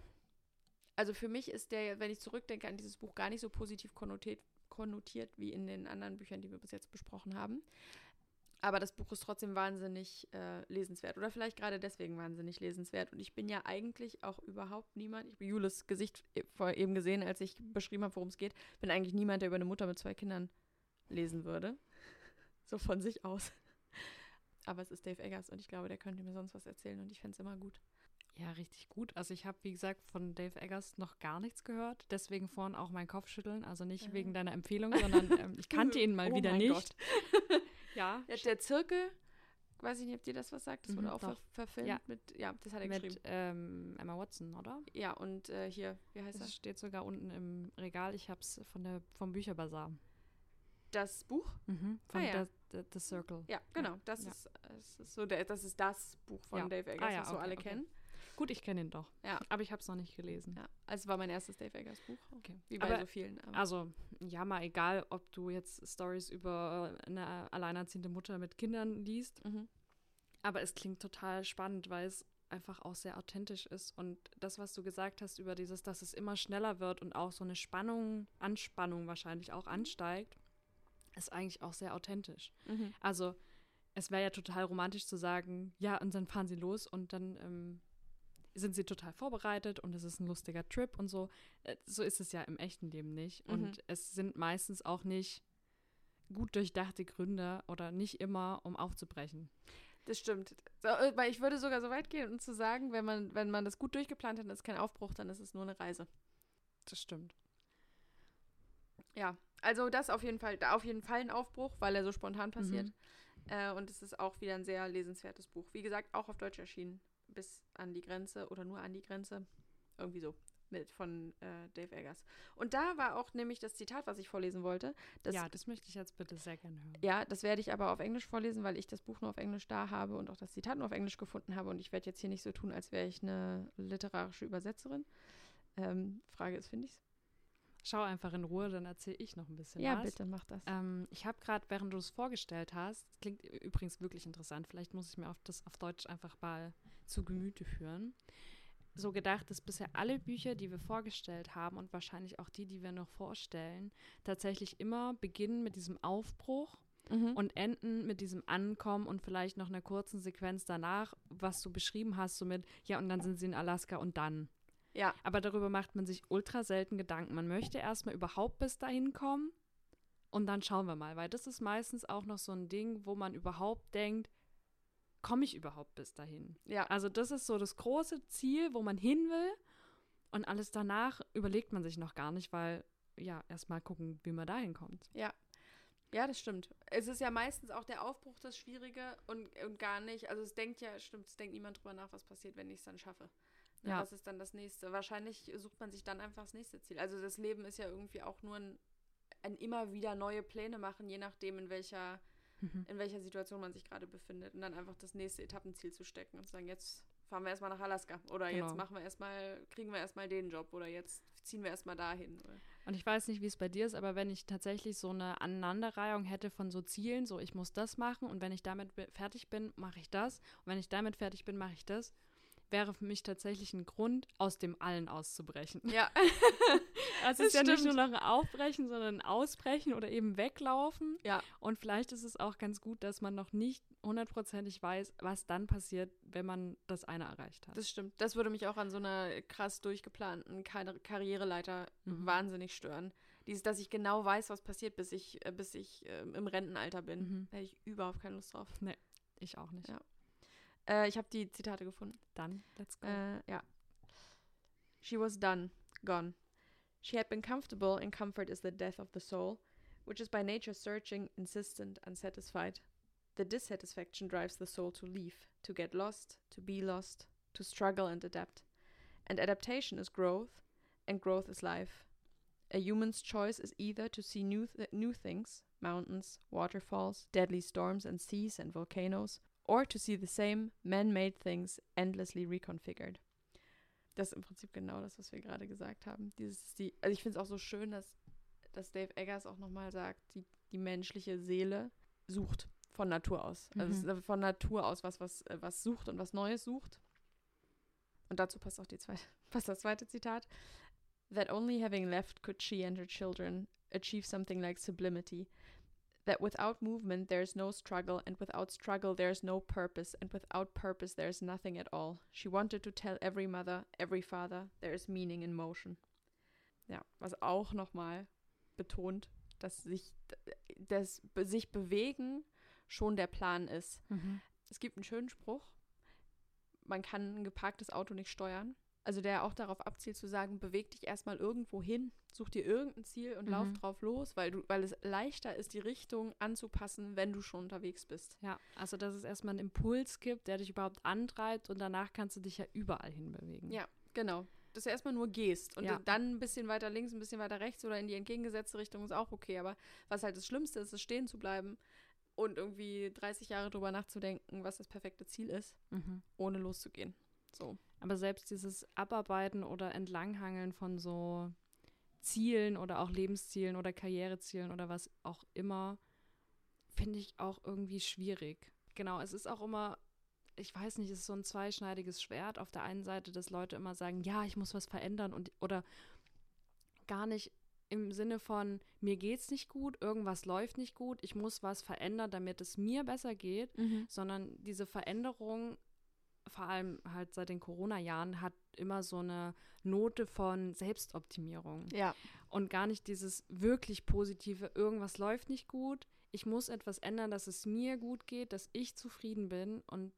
Speaker 2: Also für mich ist der, wenn ich zurückdenke an dieses Buch, gar nicht so positiv konnotiert, konnotiert wie in den anderen Büchern, die wir bis jetzt besprochen haben. Aber das Buch ist trotzdem wahnsinnig äh, lesenswert. Oder vielleicht gerade deswegen wahnsinnig lesenswert. Und ich bin ja eigentlich auch überhaupt niemand. Ich habe Jules Gesicht e- vor eben gesehen, als ich beschrieben habe, worum es geht. Bin eigentlich niemand, der über eine Mutter mit zwei Kindern lesen würde. So von sich aus. Aber es ist Dave Eggers und ich glaube, der könnte mir sonst was erzählen und ich fände es immer gut.
Speaker 1: Ja, richtig gut. Also ich habe, wie gesagt, von Dave Eggers noch gar nichts gehört. Deswegen vorhin auch mein Kopfschütteln. Also nicht
Speaker 2: Ah.
Speaker 1: wegen deiner Empfehlung, sondern ähm, ich kannte ihn mal
Speaker 2: Oh
Speaker 1: wieder nicht. ja,
Speaker 2: Ja, der Zirkel, weiß ich nicht, ob dir das was sagt, das wurde
Speaker 1: Mhm,
Speaker 2: auch ver verfilmt
Speaker 1: Ja.
Speaker 2: mit, ja, das hat er
Speaker 1: mit
Speaker 2: geschrieben.
Speaker 1: ähm, Emma Watson, oder?
Speaker 2: Ja, und äh, hier, wie heißt
Speaker 1: Das
Speaker 2: das?
Speaker 1: steht sogar unten im Regal. Ich habe es von der, vom Bücherbazar.
Speaker 2: Das Buch?
Speaker 1: Mhm, von
Speaker 2: Ah, ja.
Speaker 1: the, the, Circle.
Speaker 2: Ja, genau. Das. Ist, das ist so der, das ist das Buch von. Dave Eggers,
Speaker 1: Ah,
Speaker 2: das so
Speaker 1: okay,
Speaker 2: alle
Speaker 1: okay.
Speaker 2: kennen.
Speaker 1: Gut, ich kenne ihn doch.
Speaker 2: Ja.
Speaker 1: Aber ich habe es noch nicht gelesen.
Speaker 2: Ja, also es war mein erstes Dave Eggers Buch.
Speaker 1: Okay.
Speaker 2: Wie bei
Speaker 1: Aber-
Speaker 2: so vielen. aber-
Speaker 1: Also, ja, mal egal, ob du jetzt Stories über eine alleinerziehende Mutter mit Kindern liest.
Speaker 2: Mhm.
Speaker 1: Aber es klingt total spannend, weil es einfach auch sehr authentisch ist. Und das, was du gesagt hast über dieses, dass es immer schneller wird und auch so eine Spannung, Anspannung wahrscheinlich auch ansteigt, ist eigentlich auch sehr authentisch.
Speaker 2: Mhm.
Speaker 1: Also, es wäre ja total romantisch zu sagen, ja, und dann fahren sie los und dann ähm, sind sie total vorbereitet und es ist ein lustiger Trip und so. Äh, So ist es ja im echten Leben nicht.
Speaker 2: Mhm.
Speaker 1: Und es sind meistens auch nicht gut durchdachte Gründe oder nicht immer, um aufzubrechen.
Speaker 2: Das stimmt. So, äh, weil ich würde sogar so weit gehen, um zu sagen, wenn man, wenn man das gut durchgeplant hat, ist kein Aufbruch, dann ist es nur eine Reise.
Speaker 1: Das stimmt.
Speaker 2: Ja, also das auf jeden Fall, da auf jeden Fall ein Aufbruch, weil er so spontan passiert. Äh, und es ist auch wieder ein sehr lesenswertes Buch. Wie gesagt, auch auf Deutsch erschienen. Bis an die Grenze oder nur an die Grenze. Irgendwie so. Mit von äh, Dave Eggers. Und da war auch nämlich das Zitat, was ich vorlesen wollte.
Speaker 1: Ja, das möchte ich jetzt bitte sehr gerne hören.
Speaker 2: ja, das werde ich aber auf Englisch vorlesen, weil ich das Buch nur auf Englisch da habe und auch das Zitat nur auf Englisch gefunden habe. Und ich werde jetzt hier nicht so tun, als wäre ich eine literarische Übersetzerin. Ähm, Frage ist, finde ich es?
Speaker 1: Schau einfach in Ruhe, dann erzähle ich noch ein bisschen
Speaker 2: Ja,
Speaker 1: was.
Speaker 2: bitte, mach das.
Speaker 1: Ähm, ich habe gerade, während du es vorgestellt hast, klingt übrigens wirklich interessant, vielleicht muss ich mir auf das auf Deutsch einfach mal zu Gemüte führen. So gedacht, dass bisher alle Bücher, die wir vorgestellt haben und wahrscheinlich auch die, die wir noch vorstellen, tatsächlich immer beginnen mit diesem Aufbruch
Speaker 2: Mhm.
Speaker 1: und enden mit diesem Ankommen und vielleicht noch einer kurzen Sequenz danach, was du beschrieben hast, so mit, ja, und dann sind sie in Alaska und dann.
Speaker 2: Ja.
Speaker 1: Aber darüber macht man sich ultra selten Gedanken. Man möchte erstmal überhaupt bis dahin kommen und dann schauen wir mal, weil das ist meistens auch noch so ein Ding, wo man überhaupt denkt, komme ich überhaupt bis dahin?
Speaker 2: Ja.
Speaker 1: Also das ist so das große Ziel, wo man hin will und alles danach überlegt man sich noch gar nicht, weil ja, erstmal gucken, wie man dahin kommt.
Speaker 2: Ja, das stimmt. Es ist ja meistens auch der Aufbruch das Schwierige und, und gar nicht. Also es denkt ja, stimmt, es denkt niemand drüber nach, was passiert, wenn ich es dann schaffe. Ne,
Speaker 1: Ja.
Speaker 2: Was ist dann das nächste? Wahrscheinlich sucht man sich dann einfach das nächste Ziel. Also das Leben ist ja irgendwie auch nur ein, ein immer wieder neue Pläne machen, je nachdem, in welcher, in welcher Situation man sich gerade befindet. Und dann einfach das nächste Etappenziel zu stecken und zu sagen, jetzt fahren wir erstmal nach Alaska. Oder
Speaker 1: Genau.
Speaker 2: jetzt machen wir erstmal, kriegen wir erstmal den Job oder jetzt ziehen wir erstmal dahin. Oder-
Speaker 1: Und ich weiß nicht, wie es bei dir ist, aber wenn ich tatsächlich so eine Aneinanderreihung hätte von so Zielen, so ich muss das machen und wenn ich damit fertig bin, mache ich das und wenn ich damit fertig bin, mache ich das, wäre für mich tatsächlich ein Grund, aus dem Allen auszubrechen.
Speaker 2: Ja,
Speaker 1: Also
Speaker 2: Das
Speaker 1: es ist ja nicht
Speaker 2: stimmt.
Speaker 1: nur noch ein Aufbrechen, sondern ein Ausbrechen oder eben weglaufen.
Speaker 2: Ja.
Speaker 1: Und vielleicht ist es auch ganz gut, dass man noch nicht hundertprozentig weiß, was dann passiert, wenn man das eine erreicht hat.
Speaker 2: Das stimmt. Das würde mich auch an so einer krass durchgeplanten Kar Karriereleiter
Speaker 1: Mhm.
Speaker 2: wahnsinnig stören. Dieses, dass ich genau weiß, was passiert, bis ich, äh, bis ich ähm, im Rentenalter bin.
Speaker 1: Mhm.
Speaker 2: Da hätte ich überhaupt keine Lust drauf.
Speaker 1: Ich auch nicht.
Speaker 2: Ja. Äh, ich habe die Zitate gefunden.
Speaker 1: Dann, let's go.
Speaker 2: Äh, ja. She was done, gone. She had been comfortable, and comfort is the death of the soul, which is by nature searching, insistent, unsatisfied. The dissatisfaction drives the soul to leave, to get lost, to be lost, to struggle and adapt. And adaptation is growth, and growth is life. A human's choice is either to see new, th- new things, mountains, waterfalls, deadly storms, and seas and volcanoes, or to see the same man-made things endlessly reconfigured. Das ist im Prinzip genau das, was wir gerade gesagt haben. Dieses, die, also ich finde es auch so schön, dass, dass Dave Eggers auch nochmal sagt, die, die menschliche Seele sucht von Natur aus. Also
Speaker 1: Mhm.
Speaker 2: von Natur aus was, was, äh, was sucht und was Neues sucht. Und dazu passt auch die zweite, passt das zweite Zitat. That only having left could she and her children achieve something like sublimity. That without movement there is no struggle, and without struggle there is no purpose, and without purpose there is nothing at all. She wanted to tell every mother, every father, there is meaning in motion. Ja, was auch nochmal betont, dass sich das sich bewegen schon der Plan ist.
Speaker 1: Mhm.
Speaker 2: Es gibt einen schönen Spruch. Man kann ein geparktes Auto nicht steuern. Also der auch darauf abzielt zu sagen, beweg dich erstmal irgendwo hin, such dir irgendein Ziel und lauf
Speaker 1: Mhm.
Speaker 2: drauf los, weil du, weil es leichter ist, die Richtung anzupassen, wenn du schon unterwegs bist.
Speaker 1: Ja, also dass es erstmal einen Impuls gibt, der dich überhaupt antreibt und danach kannst du dich ja überall hinbewegen.
Speaker 2: Ja, genau. Dass du erstmal nur gehst und
Speaker 1: Ja.
Speaker 2: dann ein bisschen weiter links, ein bisschen weiter rechts oder in die entgegengesetzte Richtung ist auch okay. Aber was halt das Schlimmste ist, ist stehen zu bleiben und irgendwie 30 Jahre drüber nachzudenken, was das perfekte Ziel ist,
Speaker 1: Mhm.
Speaker 2: ohne loszugehen. So.
Speaker 1: Aber selbst dieses Abarbeiten oder Entlanghangeln von so Zielen oder auch Lebenszielen oder Karrierezielen oder was auch immer, finde ich auch irgendwie schwierig. Genau, es ist auch immer, ich weiß nicht, es ist so ein zweischneidiges Schwert. Auf der einen Seite, dass Leute immer sagen, ja, ich muss was verändern und oder gar nicht im Sinne von, mir geht's nicht gut, irgendwas läuft nicht gut, ich muss was verändern, damit es mir besser geht sondern diese Veränderung, vor allem halt seit den Corona-Jahren, hat immer so eine Note von Selbstoptimierung
Speaker 2: Ja.
Speaker 1: und gar nicht dieses wirklich positive, irgendwas läuft nicht gut, ich muss etwas ändern, dass es mir gut geht, dass ich zufrieden bin und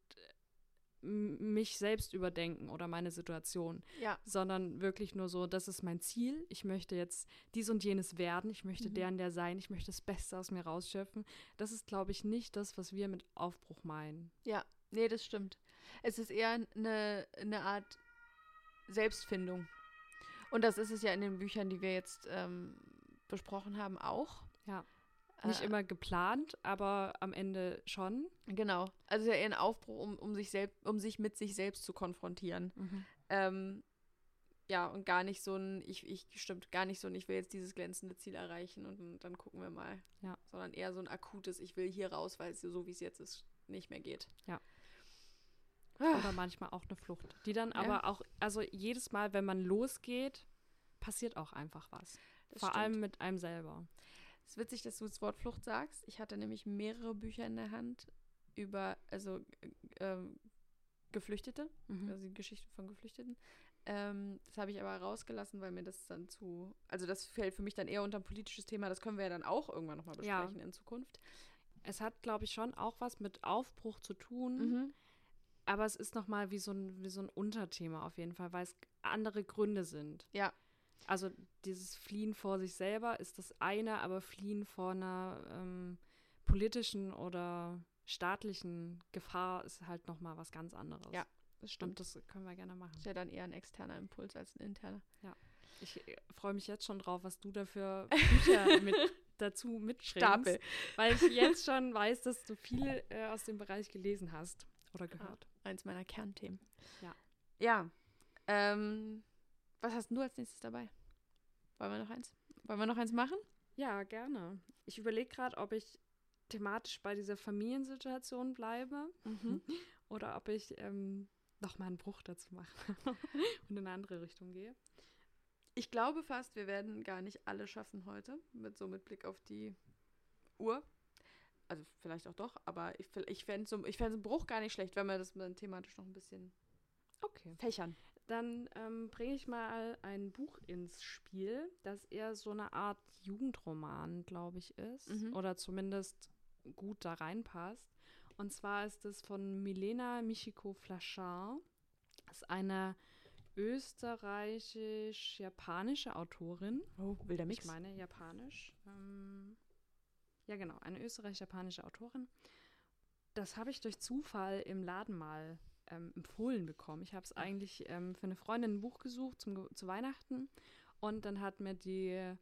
Speaker 1: äh, mich selbst überdenken oder meine Situation,
Speaker 2: Ja.
Speaker 1: sondern wirklich nur so, das ist mein Ziel. Ich möchte jetzt dies und jenes werden. Ich möchte
Speaker 2: Mhm.
Speaker 1: der und der sein. Ich möchte das Beste aus mir rausschöpfen. Das ist, glaube ich, nicht das, was wir mit Aufbruch meinen.
Speaker 2: Ja, nee, das stimmt. Es ist eher eine, eine Art Selbstfindung. Und das ist es ja in den Büchern, die wir jetzt ähm, besprochen haben, auch.
Speaker 1: Ja. Nicht
Speaker 2: Äh,
Speaker 1: immer geplant, aber am Ende schon.
Speaker 2: Genau. Also ja eher ein Aufbruch, um, um, sich selbst, um sich mit sich selbst zu konfrontieren. Ähm, ja, und gar nicht so ein, ich, ich, stimmt, gar nicht so ein, ich will jetzt dieses glänzende Ziel erreichen und, dann- dann gucken wir mal.
Speaker 1: Ja.
Speaker 2: Sondern eher so ein akutes, ich will hier raus, weil es so, wie es jetzt ist, nicht mehr geht.
Speaker 1: Ja.
Speaker 2: Ah,
Speaker 1: Oder manchmal auch eine Flucht. Die dann
Speaker 2: Ja.
Speaker 1: aber auch, also jedes Mal, wenn man losgeht, passiert auch einfach was.
Speaker 2: das
Speaker 1: Vor
Speaker 2: stimmt.
Speaker 1: allem mit einem selber.
Speaker 2: Es ist witzig, dass du das Wort Flucht sagst. Ich hatte nämlich mehrere Bücher in der Hand über, also äh, ähm, Geflüchtete,
Speaker 1: Mhm.
Speaker 2: also die Geschichte von Geflüchteten. Ähm, das habe ich aber rausgelassen, weil mir das dann zu, also das fällt für mich dann eher unter ein politisches Thema. Das können wir ja dann auch irgendwann nochmal
Speaker 1: Ja.
Speaker 2: besprechen in Zukunft.
Speaker 1: Es hat, glaube ich, schon auch was mit Aufbruch zu tun.
Speaker 2: Mhm.
Speaker 1: Aber es ist nochmal wie so, ein, wie so ein Unterthema auf jeden Fall, weil es andere Gründe sind.
Speaker 2: Ja.
Speaker 1: Also dieses Fliehen vor sich selber ist das eine, aber Fliehen vor einer ähm, politischen oder staatlichen Gefahr ist halt nochmal was ganz anderes.
Speaker 2: Ja, Das
Speaker 1: Und
Speaker 2: stimmt.
Speaker 1: das können wir gerne machen.
Speaker 2: Das ist ja dann eher ein externer Impuls als ein interner.
Speaker 1: Ich äh, freue mich jetzt schon drauf, was du dafür Bücher mit dazu mitbringst.
Speaker 2: Stapel.
Speaker 1: Weil ich jetzt schon weiß, dass du viel äh, aus dem Bereich gelesen hast oder gehört.
Speaker 2: Eins meiner Kernthemen.
Speaker 1: Ja.
Speaker 2: Ja. Ähm, was hast du als nächstes dabei? Wollen wir noch eins? Wollen wir noch eins machen?
Speaker 1: Ja, gerne. Ich überlege gerade, ob ich thematisch bei dieser Familiensituation bleibe
Speaker 2: Mhm.
Speaker 1: oder ob ich ähm, nochmal einen Bruch dazu mache und in eine andere Richtung gehe.
Speaker 2: Ich glaube fast, wir werden gar nicht alle schaffen heute, mit so mit Blick auf die Uhr. Also vielleicht auch doch, aber ich, ich fände so, ich fänd so einen Bruch gar nicht schlecht, wenn wir das dann thematisch noch ein bisschen
Speaker 1: Okay.
Speaker 2: fächern.
Speaker 1: Dann ähm, bringe ich mal ein Buch ins Spiel, das eher so eine Art Jugendroman, glaube ich, ist.
Speaker 2: Mhm.
Speaker 1: Oder zumindest gut da reinpasst. Und zwar ist es von Milena Michiko Flachard. Das ist eine österreichisch-japanische Autorin.
Speaker 2: Oh, wilder
Speaker 1: Ich meine japanisch. Ähm, ja, genau, eine österreichisch-japanische Autorin. Das habe ich durch Zufall im Laden mal ähm, empfohlen bekommen. Ich habe es eigentlich ähm, für eine Freundin ein Buch gesucht zum, zu Weihnachten und dann hat mir die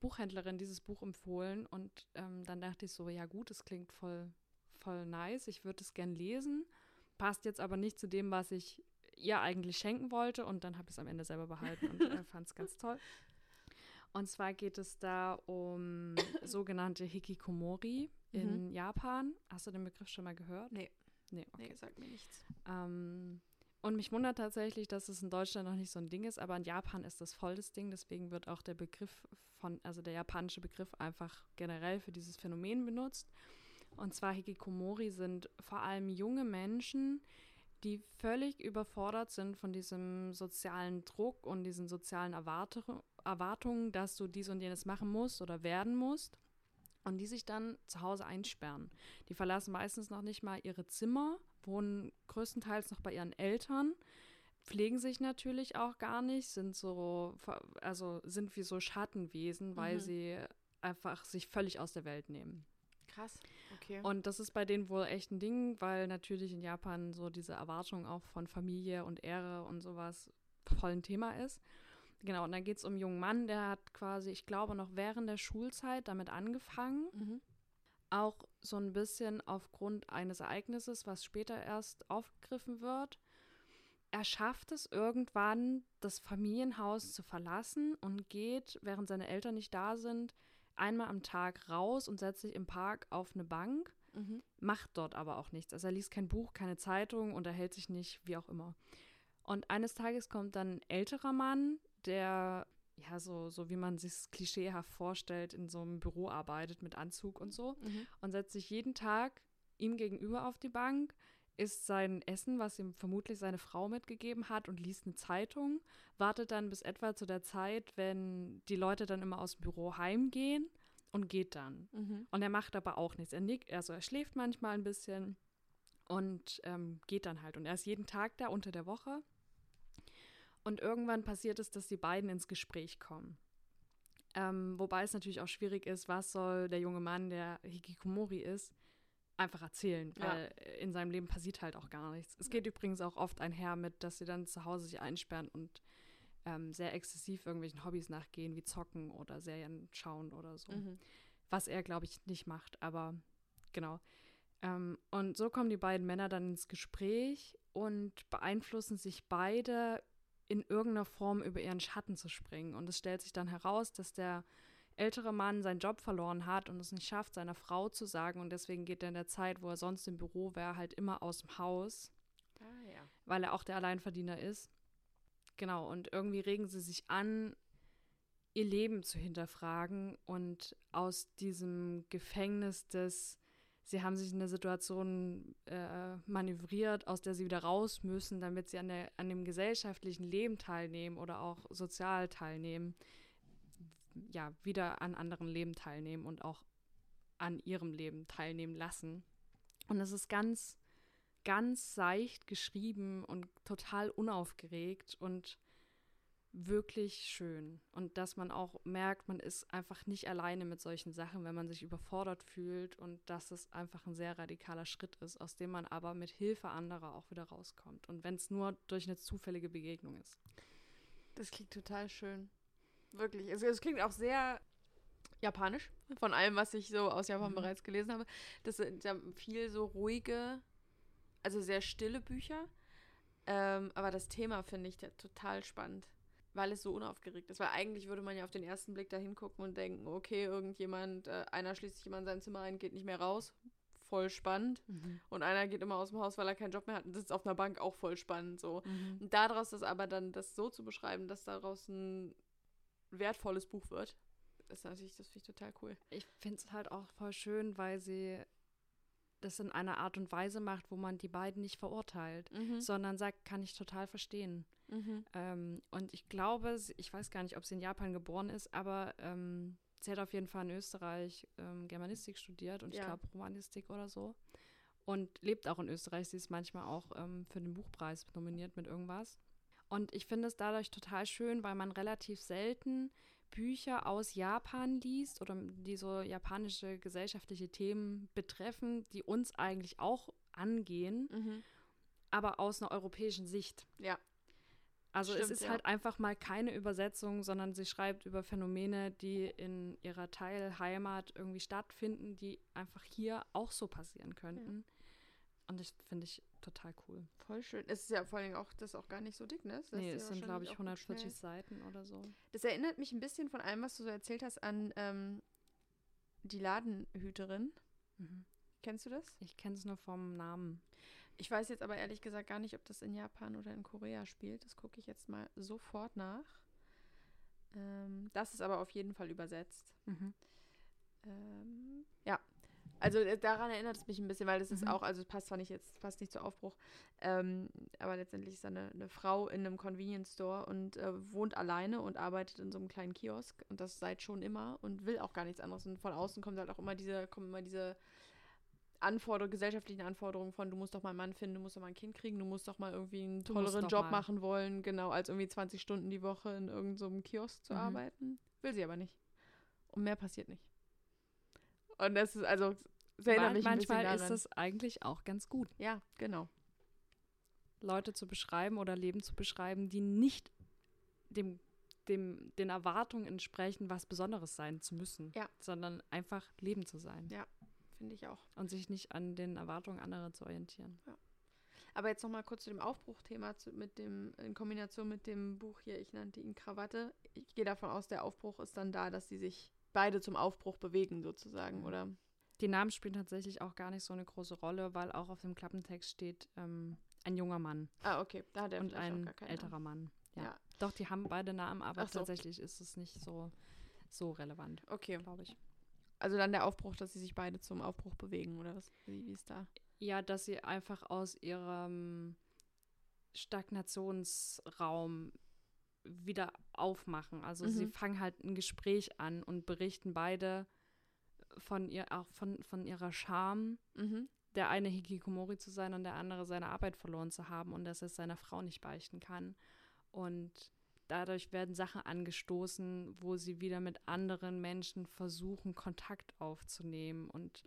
Speaker 1: Buchhändlerin dieses Buch empfohlen und ähm, dann dachte ich so, ja gut, es klingt voll, voll nice, ich würde es gern lesen, passt jetzt aber nicht zu dem, was ich ihr eigentlich schenken wollte und dann habe ich es am Ende selber behalten und äh, fand es ganz toll. Und zwar geht es da um sogenannte Hikikomori in Japan. Hast du den Begriff schon mal gehört?
Speaker 2: Nee.
Speaker 1: Nee, okay.
Speaker 2: Nee, sagt mir nichts.
Speaker 1: Ähm, und mich wundert tatsächlich, dass es in Deutschland noch nicht so ein Ding ist, aber in Japan ist das voll das Ding. Deswegen wird auch der Begriff von, also der japanische Begriff einfach generell für dieses Phänomen benutzt. Und zwar Hikikomori sind vor allem junge Menschen, die völlig überfordert sind von diesem sozialen Druck und diesen sozialen Erwartu Erwartungen, dass du dies und jenes machen musst oder werden musst. Und die sich dann zu Hause einsperren. Die verlassen meistens noch nicht mal ihre Zimmer, wohnen größtenteils noch bei ihren Eltern, pflegen sich natürlich auch gar nicht, sind so, also sind wie so Schattenwesen, weil
Speaker 2: Mhm.
Speaker 1: sie einfach sich völlig aus der Welt nehmen.
Speaker 2: Krass. Okay.
Speaker 1: Und das ist bei denen wohl echt ein Ding, weil natürlich in Japan so diese Erwartung auch von Familie und Ehre und sowas voll ein Thema ist. Genau, und dann geht es um einen jungen Mann, der hat quasi, ich glaube, noch während der Schulzeit damit angefangen
Speaker 2: mhm.
Speaker 1: auch so ein bisschen aufgrund eines Ereignisses, was später erst aufgegriffen wird. Er schafft es irgendwann, das Familienhaus zu verlassen und geht, während seine Eltern nicht da sind, einmal am Tag raus und setzt sich im Park auf eine Bank,
Speaker 2: Mhm.
Speaker 1: macht dort aber auch nichts. Also er liest kein Buch, keine Zeitung, unterhält sich nicht, wie auch immer. Und eines Tages kommt dann ein älterer Mann, der ja so, so wie man sich es klischeehaft vorstellt, in so einem Büro arbeitet mit Anzug und so
Speaker 2: Mhm.
Speaker 1: und setzt sich jeden Tag ihm gegenüber auf die Bank, isst sein Essen, was ihm vermutlich seine Frau mitgegeben hat und liest eine Zeitung, wartet dann bis etwa zu der Zeit, wenn die Leute dann immer aus dem Büro heimgehen und geht dann.
Speaker 2: Mhm.
Speaker 1: Und er macht aber auch nichts. Er nickt, also er schläft manchmal ein bisschen und ähm, geht dann halt. Und er ist jeden Tag da unter der Woche. Und irgendwann passiert es, dass die beiden ins Gespräch kommen. Ähm, wobei es natürlich auch schwierig ist, was soll der junge Mann, der Hikikomori ist, einfach erzählen, weil ja. in seinem Leben passiert halt auch gar nichts. Es geht übrigens auch oft einher mit, dass sie dann zu Hause sich einsperren und ähm, sehr exzessiv irgendwelchen Hobbys nachgehen, wie Zocken oder Serien schauen oder so. Mhm. Was er, glaube ich, nicht macht, aber genau. Ähm, und so kommen die beiden Männer dann ins Gespräch und beeinflussen sich beide in irgendeiner Form über ihren Schatten zu springen. Und es stellt sich dann heraus, dass der ältere Mann seinen Job verloren hat und es nicht schafft, seiner Frau zu sagen. Und deswegen geht er in der Zeit, wo er sonst im Büro wäre, halt immer aus dem Haus. Ah, ja. Weil er auch der Alleinverdiener ist. Genau, und irgendwie regen sie sich an, ihr Leben zu hinterfragen und aus diesem Gefängnis des, sie haben sich in eine Situation äh, manövriert, aus der sie wieder raus müssen, damit sie an, der, an dem gesellschaftlichen Leben teilnehmen oder auch sozial teilnehmen, ja, wieder an anderen Leben teilnehmen und auch an ihrem Leben teilnehmen lassen. Und es ist ganz, ganz seicht geschrieben und total unaufgeregt und wirklich schön. Und dass man auch merkt, man ist einfach nicht alleine mit solchen Sachen, wenn man sich überfordert fühlt und dass es einfach ein sehr radikaler Schritt ist, aus dem man aber mit Hilfe anderer auch wieder rauskommt. Und wenn es nur durch eine zufällige Begegnung ist.
Speaker 2: Das klingt total schön. Wirklich. Es, es klingt auch sehr japanisch, von allem, was ich so aus Japan mhm. bereits gelesen habe. Das sind ja viel so ruhige, also sehr stille Bücher. Ähm, aber das Thema finde ich total spannend, weil es so unaufgeregt ist. Weil eigentlich würde man ja auf den ersten Blick da hingucken und denken, okay, irgendjemand, äh, einer schließt sich immer in sein Zimmer ein, geht nicht mehr raus. Voll spannend. Mhm. Und einer geht immer aus dem Haus, weil er keinen Job mehr hat und sitzt auf einer Bank, auch voll spannend. So. Mhm. Und daraus ist aber dann das so zu beschreiben, dass daraus ein wertvolles Buch wird. Das ist natürlich, das finde ich total cool.
Speaker 1: Ich finde es halt auch voll schön, weil sie das in einer Art und Weise macht, wo man die beiden nicht verurteilt, mhm. sondern sagt, kann ich total verstehen. Mhm. Ähm, und ich glaube, ich weiß gar nicht, ob sie in Japan geboren ist, aber ähm, sie hat auf jeden Fall in Österreich ähm, Germanistik studiert und ja. ich glaube Romanistik oder so. Und lebt auch in Österreich. Sie ist manchmal auch ähm, für den Buchpreis nominiert mit irgendwas. Und ich finde es dadurch total schön, weil man relativ selten Bücher aus Japan liest oder die so japanische gesellschaftliche Themen betreffen, die uns eigentlich auch angehen, mhm. aber aus einer europäischen Sicht.
Speaker 2: Ja.
Speaker 1: Also Stimmt, es ist ja. halt einfach mal keine Übersetzung, sondern sie schreibt über Phänomene, die in ihrer Teilheimat irgendwie stattfinden, die einfach hier auch so passieren könnten. Ja. Und das finde ich total cool.
Speaker 2: Voll schön. Es ist ja vor allem auch, das ist auch gar nicht so dick, ne? Das
Speaker 1: nee, es sind, glaube ich, 140 Seiten oder so.
Speaker 2: Das erinnert mich ein bisschen von allem, was du so erzählt hast, an ähm, die Ladenhüterin. Mhm. Kennst du das?
Speaker 1: Ich kenne es nur vom Namen.
Speaker 2: Ich weiß jetzt aber ehrlich gesagt gar nicht, ob das in Japan oder in Korea spielt. Das gucke ich jetzt mal sofort nach. Ähm, das ist aber auf jeden Fall übersetzt. Mhm. Ähm, ja, also äh, daran erinnert es mich ein bisschen, weil das ist mhm. auch, also es passt zwar nicht jetzt, passt nicht zu Aufbruch, ähm, aber letztendlich ist da eine, eine, Frau in einem Convenience Store und äh, wohnt alleine und arbeitet in so einem kleinen Kiosk und das seit schon immer und will auch gar nichts anderes. Und von außen kommt halt auch immer diese, kommen immer diese Anforderungen, gesellschaftlichen Anforderungen von, du musst doch mal einen Mann finden, du musst doch mal ein Kind kriegen, du musst doch mal irgendwie einen tolleren Job mal. machen wollen, genau, als irgendwie 20 Stunden die Woche in irgendeinem so Kiosk zu mhm. arbeiten. Will sie aber nicht. Und mehr passiert nicht. Und das ist also, das erinnert mich
Speaker 1: Manchmal ist es eigentlich auch ganz gut.
Speaker 2: Ja, genau.
Speaker 1: Leute zu beschreiben oder Leben zu beschreiben, die nicht dem, dem, den Erwartungen entsprechen, was Besonderes sein zu müssen,
Speaker 2: ja.
Speaker 1: sondern einfach Leben zu sein.
Speaker 2: Ja, finde ich auch.
Speaker 1: Und sich nicht an den Erwartungen anderer zu orientieren.
Speaker 2: Ja. Aber jetzt noch mal kurz zu dem Aufbruchthema mit dem in Kombination mit dem Buch hier. Ich nannte ihn Krawatte. Ich gehe davon aus, der Aufbruch ist dann da, dass sie sich beide zum Aufbruch bewegen, sozusagen, oder?
Speaker 1: Die Namen spielen tatsächlich auch gar nicht so eine große Rolle, weil auch auf dem Klappentext steht ähm, ein junger Mann.
Speaker 2: Ah, okay. Da hat er
Speaker 1: Und ein älterer Mann. Ja. ja. Doch, die haben beide Namen, aber so. tatsächlich ist es nicht so, so relevant.
Speaker 2: Okay. Glaube ich. Also dann der Aufbruch, dass sie sich beide zum Aufbruch bewegen, oder was? Wie, wie ist da?
Speaker 1: Ja, dass sie einfach aus ihrem Stagnationsraum wieder aufmachen. Also mhm. sie fangen halt ein Gespräch an und berichten beide von ihr auch von, von ihrer Scham, mhm. der eine Hikikomori zu sein und der andere seine Arbeit verloren zu haben und dass er es seiner Frau nicht beichten kann. Und dadurch werden Sachen angestoßen, wo sie wieder mit anderen Menschen versuchen, Kontakt aufzunehmen und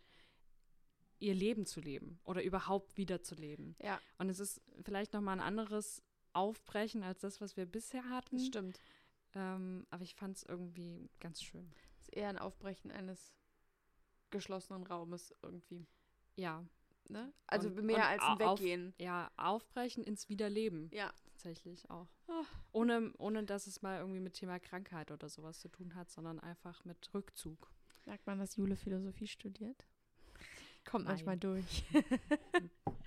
Speaker 1: ihr Leben zu leben oder überhaupt wiederzuleben.
Speaker 2: Ja.
Speaker 1: Und es ist vielleicht nochmal ein anderes Aufbrechen als das, was wir bisher hatten.
Speaker 2: Das stimmt.
Speaker 1: Ähm, aber ich fand es irgendwie ganz schön.
Speaker 2: Es ist eher ein Aufbrechen eines geschlossenen Raumes irgendwie.
Speaker 1: Ja.
Speaker 2: Ne? Also
Speaker 1: Und-
Speaker 2: mehr
Speaker 1: und
Speaker 2: als ein
Speaker 1: au- auf-
Speaker 2: Weggehen.
Speaker 1: Ja, aufbrechen ins Wiederleben.
Speaker 2: Ja.
Speaker 1: Tatsächlich auch.
Speaker 2: Ah.
Speaker 1: Ohne, ohne dass es mal irgendwie mit Thema Krankheit oder sowas zu tun hat, sondern einfach mit Rückzug.
Speaker 2: Merkt man, dass Jule Philosophie studiert? Kommt
Speaker 1: Nein.
Speaker 2: manchmal durch.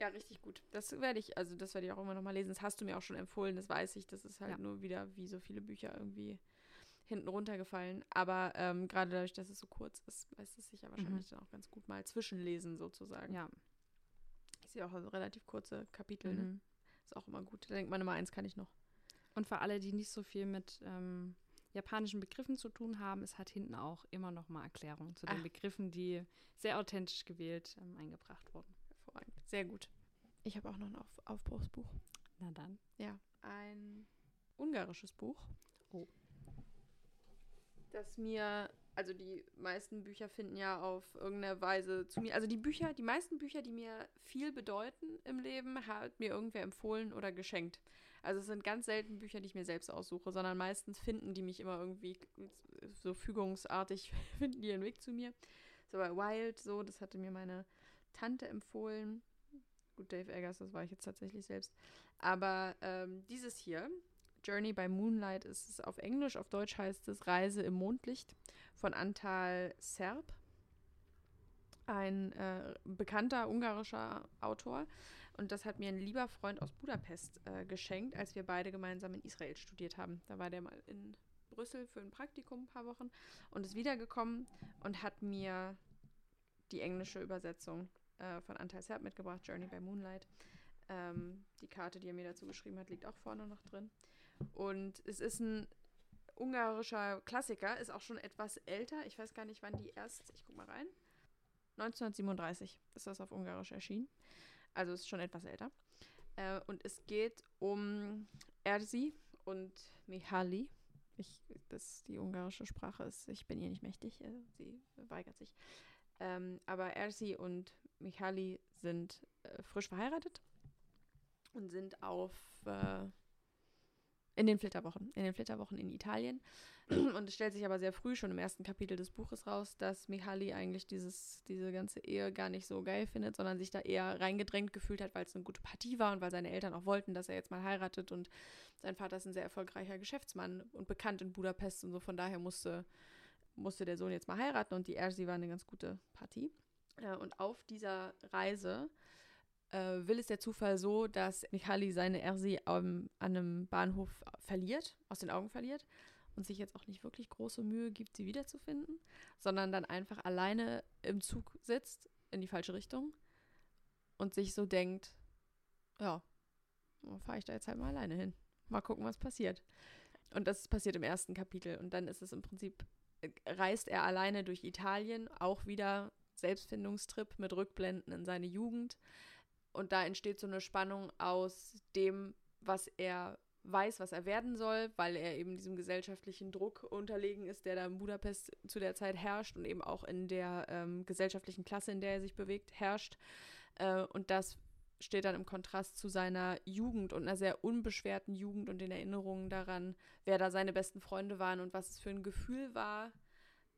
Speaker 2: ja. Richtig gut. Das werde ich, also das werde ich auch immer noch mal lesen. Das hast du mir auch schon empfohlen, das weiß ich. Das ist halt
Speaker 1: Ja.
Speaker 2: nur wieder wie so viele Bücher irgendwie hinten runtergefallen. Aber ähm, gerade dadurch, dass es so kurz ist, lässt es sich ja wahrscheinlich dann auch ganz gut mal zwischenlesen sozusagen.
Speaker 1: Ja.
Speaker 2: Ich sehe auch also relativ kurze Kapitel. Ne?
Speaker 1: Mhm.
Speaker 2: Ist auch immer gut. Da denkt man immer, eins kann ich noch.
Speaker 1: Und für alle, die nicht so viel mit ähm, japanischen Begriffen zu tun haben, es hat hinten auch immer noch mal Erklärungen zu den
Speaker 2: Ah.
Speaker 1: Begriffen, die sehr authentisch gewählt ähm, eingebracht wurden.
Speaker 2: Hervorragend. Sehr gut. Ich habe auch noch ein Auf Aufbruchsbuch.
Speaker 1: Na dann.
Speaker 2: Ja, ein ungarisches Buch.
Speaker 1: Oh.
Speaker 2: Das mir, also die meisten Bücher finden ja auf irgendeine Weise zu mir, also die Bücher, die meisten Bücher, die mir viel bedeuten im Leben, hat mir irgendwer empfohlen oder geschenkt. Also es sind ganz selten Bücher, die ich mir selbst aussuche, sondern meistens finden die mich immer irgendwie so fügungsartig, finden die ihren Weg zu mir. So bei Wild, so, das hatte mir meine Tante empfohlen. Gut, Dave Eggers, das war ich jetzt tatsächlich selbst. Aber ähm, dieses hier, Journey by Moonlight, ist es auf Englisch, auf Deutsch heißt es Reise im Mondlicht von Antal Serb. Ein äh, bekannter ungarischer Autor. Und das hat mir ein lieber Freund aus Budapest äh, geschenkt, als wir beide gemeinsam in Israel studiert haben. Da war der mal in Brüssel für ein Praktikum ein paar Wochen und ist wiedergekommen und hat mir die englische Übersetzung äh, von Antal Serb mitgebracht, Journey by Moonlight. Ähm, die Karte, die er mir dazu geschrieben hat, liegt auch vorne noch drin. Und es ist ein ungarischer Klassiker, ist auch schon etwas älter. Ich weiß gar nicht, wann die erst, ich guck mal rein. 1937 ist das auf Ungarisch erschienen. Also ist schon etwas älter. Äh, und es geht um Erzi und Mihaly. Ich, das, die ungarische Sprache ist, ich bin ihr nicht mächtig, äh, sie weigert sich. Ähm, aber Erzi und Mihaly sind äh, frisch verheiratet und sind auf äh, in den Flitterwochen, in den Flitterwochen in Italien. Und es stellt sich aber sehr früh, schon im ersten Kapitel des Buches raus, dass Mihaly eigentlich dieses, diese ganze Ehe gar nicht so geil findet, sondern sich da eher reingedrängt gefühlt hat, weil es eine gute Partie war und weil seine Eltern auch wollten, dass er jetzt mal heiratet. Und sein Vater ist ein sehr erfolgreicher Geschäftsmann und bekannt in Budapest und so. Von daher musste, musste der Sohn jetzt mal heiraten und die Ersi war eine ganz gute Partie. Äh, und auf dieser Reise äh, will es der Zufall so, dass Michali seine Ersi an einem Bahnhof verliert, aus den Augen verliert und sich jetzt auch nicht wirklich große Mühe gibt, sie wiederzufinden, sondern dann einfach alleine im Zug sitzt in die falsche Richtung und sich so denkt, ja, fahre ich da jetzt halt mal alleine hin. Mal gucken, was passiert. Und das passiert im ersten Kapitel. Und dann ist es im Prinzip, äh, reist er alleine durch Italien, auch wieder Selbstfindungstrip mit Rückblenden in seine Jugend. Und da entsteht so eine Spannung aus dem, was er weiß, was er werden soll, weil er eben diesem gesellschaftlichen Druck unterlegen ist, der da in Budapest zu der Zeit herrscht und eben auch in der ähm, gesellschaftlichen Klasse, in der er sich bewegt, herrscht. Äh, und das steht dann im Kontrast zu seiner Jugend und einer sehr unbeschwerten Jugend und den Erinnerungen daran, wer da seine besten Freunde waren und was es für ein Gefühl war,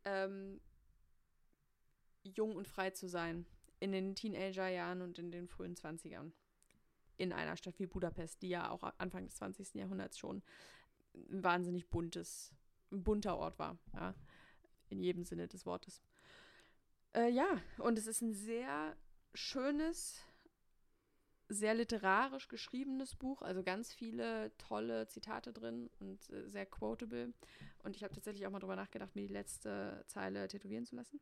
Speaker 2: ähm, jung und frei zu sein in den Teenagerjahren und in den frühen 20ern. In einer Stadt wie Budapest, die ja auch Anfang des 20. Jahrhunderts schon ein wahnsinnig buntes, ein bunter Ort war, ja, in jedem Sinne des Wortes. Äh, ja, und es ist ein sehr schönes, sehr literarisch geschriebenes Buch, also ganz viele tolle Zitate drin und äh, sehr quotable. Und ich habe tatsächlich auch mal drüber nachgedacht, mir die letzte Zeile tätowieren zu lassen.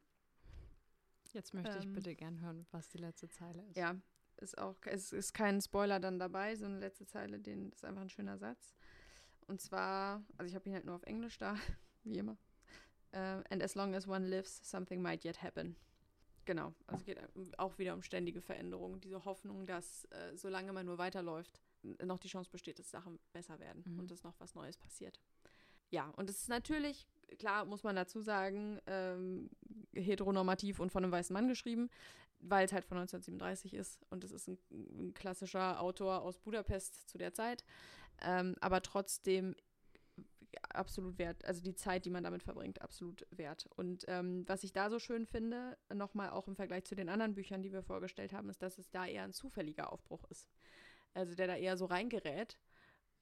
Speaker 1: Jetzt möchte ich
Speaker 2: Ähm,
Speaker 1: bitte gern hören, was die letzte Zeile ist.
Speaker 2: Ja, ist auch, es ist kein Spoiler dann dabei, so eine letzte Zeile, den ist einfach ein schöner Satz. Und zwar, also ich habe ihn halt nur auf Englisch da, wie immer. Äh, and as long as one lives, something might yet happen. Genau, also es geht auch wieder um ständige Veränderungen, diese Hoffnung, dass äh, solange man nur weiterläuft, noch die Chance besteht, dass Sachen besser werden
Speaker 1: Mhm.
Speaker 2: und dass noch was Neues passiert. Ja, und es ist natürlich, klar muss man dazu sagen, ähm, heteronormativ und von einem weißen Mann geschrieben, weil es halt von 1937 ist und es ist ein, ein klassischer Autor aus Budapest zu der Zeit. Ähm, aber trotzdem absolut wert, also die Zeit, die man damit verbringt, absolut wert. Und ähm, was ich da so schön finde, nochmal auch im Vergleich zu den anderen Büchern, die wir vorgestellt haben, ist, dass es da eher ein zufälliger Aufbruch ist. Also der da eher so reingerät,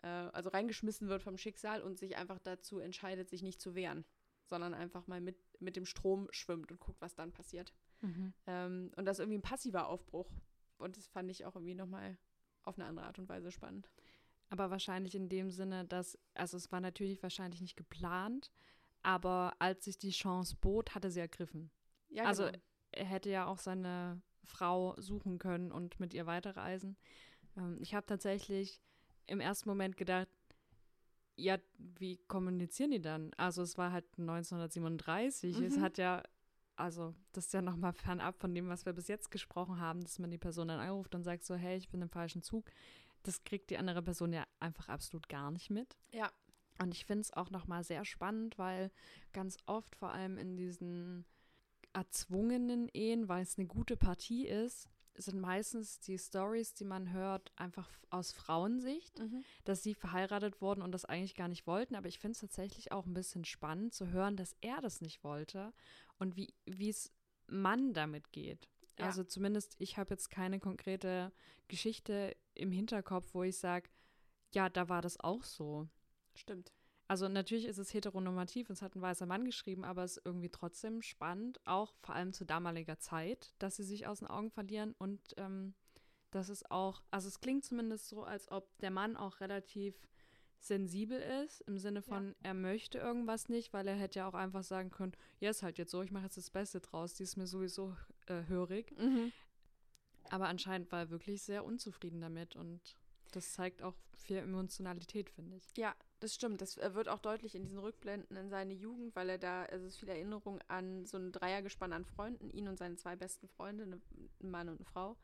Speaker 2: äh, also reingeschmissen wird vom Schicksal und sich einfach dazu entscheidet, sich nicht zu wehren, sondern einfach mal mit, mit dem Strom schwimmt und guckt, was dann passiert. Ähm, und das ist irgendwie ein passiver Aufbruch. Und das fand ich auch irgendwie nochmal auf eine andere Art und Weise spannend.
Speaker 1: Aber wahrscheinlich in dem Sinne, dass, also es war natürlich wahrscheinlich nicht geplant, aber als sich die Chance bot, hatte sie ergriffen.
Speaker 2: Ja,
Speaker 1: Also,
Speaker 2: genau.
Speaker 1: Er hätte ja auch seine Frau suchen können und mit ihr weiterreisen. Ähm, ich habe tatsächlich im ersten Moment gedacht, ja, wie kommunizieren die dann? Also es war halt 1937. Es
Speaker 2: Mhm.
Speaker 1: hat ja, also das ist ja nochmal fernab von dem, was wir bis jetzt gesprochen haben, dass man die Person dann anruft und sagt so, hey, ich bin im falschen Zug. Das kriegt die andere Person ja einfach absolut gar nicht mit.
Speaker 2: Ja.
Speaker 1: Und ich finde es auch nochmal sehr spannend, weil ganz oft, vor allem in diesen erzwungenen Ehen, weil es eine gute Partie ist, sind meistens die Stories, die man hört, einfach aus Frauensicht,
Speaker 2: Mhm.
Speaker 1: dass sie verheiratet wurden und das eigentlich gar nicht wollten. Aber ich finde es tatsächlich auch ein bisschen spannend zu hören, dass er das nicht wollte und wie wie es Mann damit geht.
Speaker 2: Ja.
Speaker 1: Also zumindest, ich habe jetzt keine konkrete Geschichte im Hinterkopf, wo ich sage, ja, da war das auch so.
Speaker 2: Stimmt.
Speaker 1: Also natürlich ist es heteronormativ, es hat ein weißer Mann geschrieben, aber es ist irgendwie trotzdem spannend, auch vor allem zu damaliger Zeit, dass sie sich aus den Augen verlieren und ähm, das ist auch, also es klingt zumindest so, als ob der Mann auch relativ sensibel ist, im Sinne von, er möchte irgendwas nicht, weil er hätte ja auch einfach sagen können, ja, ist halt jetzt so, ich mache jetzt das Beste draus, die ist mir sowieso äh, hörig.
Speaker 2: Mhm.
Speaker 1: Aber anscheinend war er wirklich sehr unzufrieden damit und das zeigt auch viel Emotionalität, finde ich.
Speaker 2: Ja, das stimmt. Das äh, wird auch deutlich in diesen Rückblenden in seine Jugend, weil er da, also es ist viel Erinnerung an so ein Dreiergespann an Freunden, ihn und seine zwei besten Freunde, ne, ein Mann und eine Frau.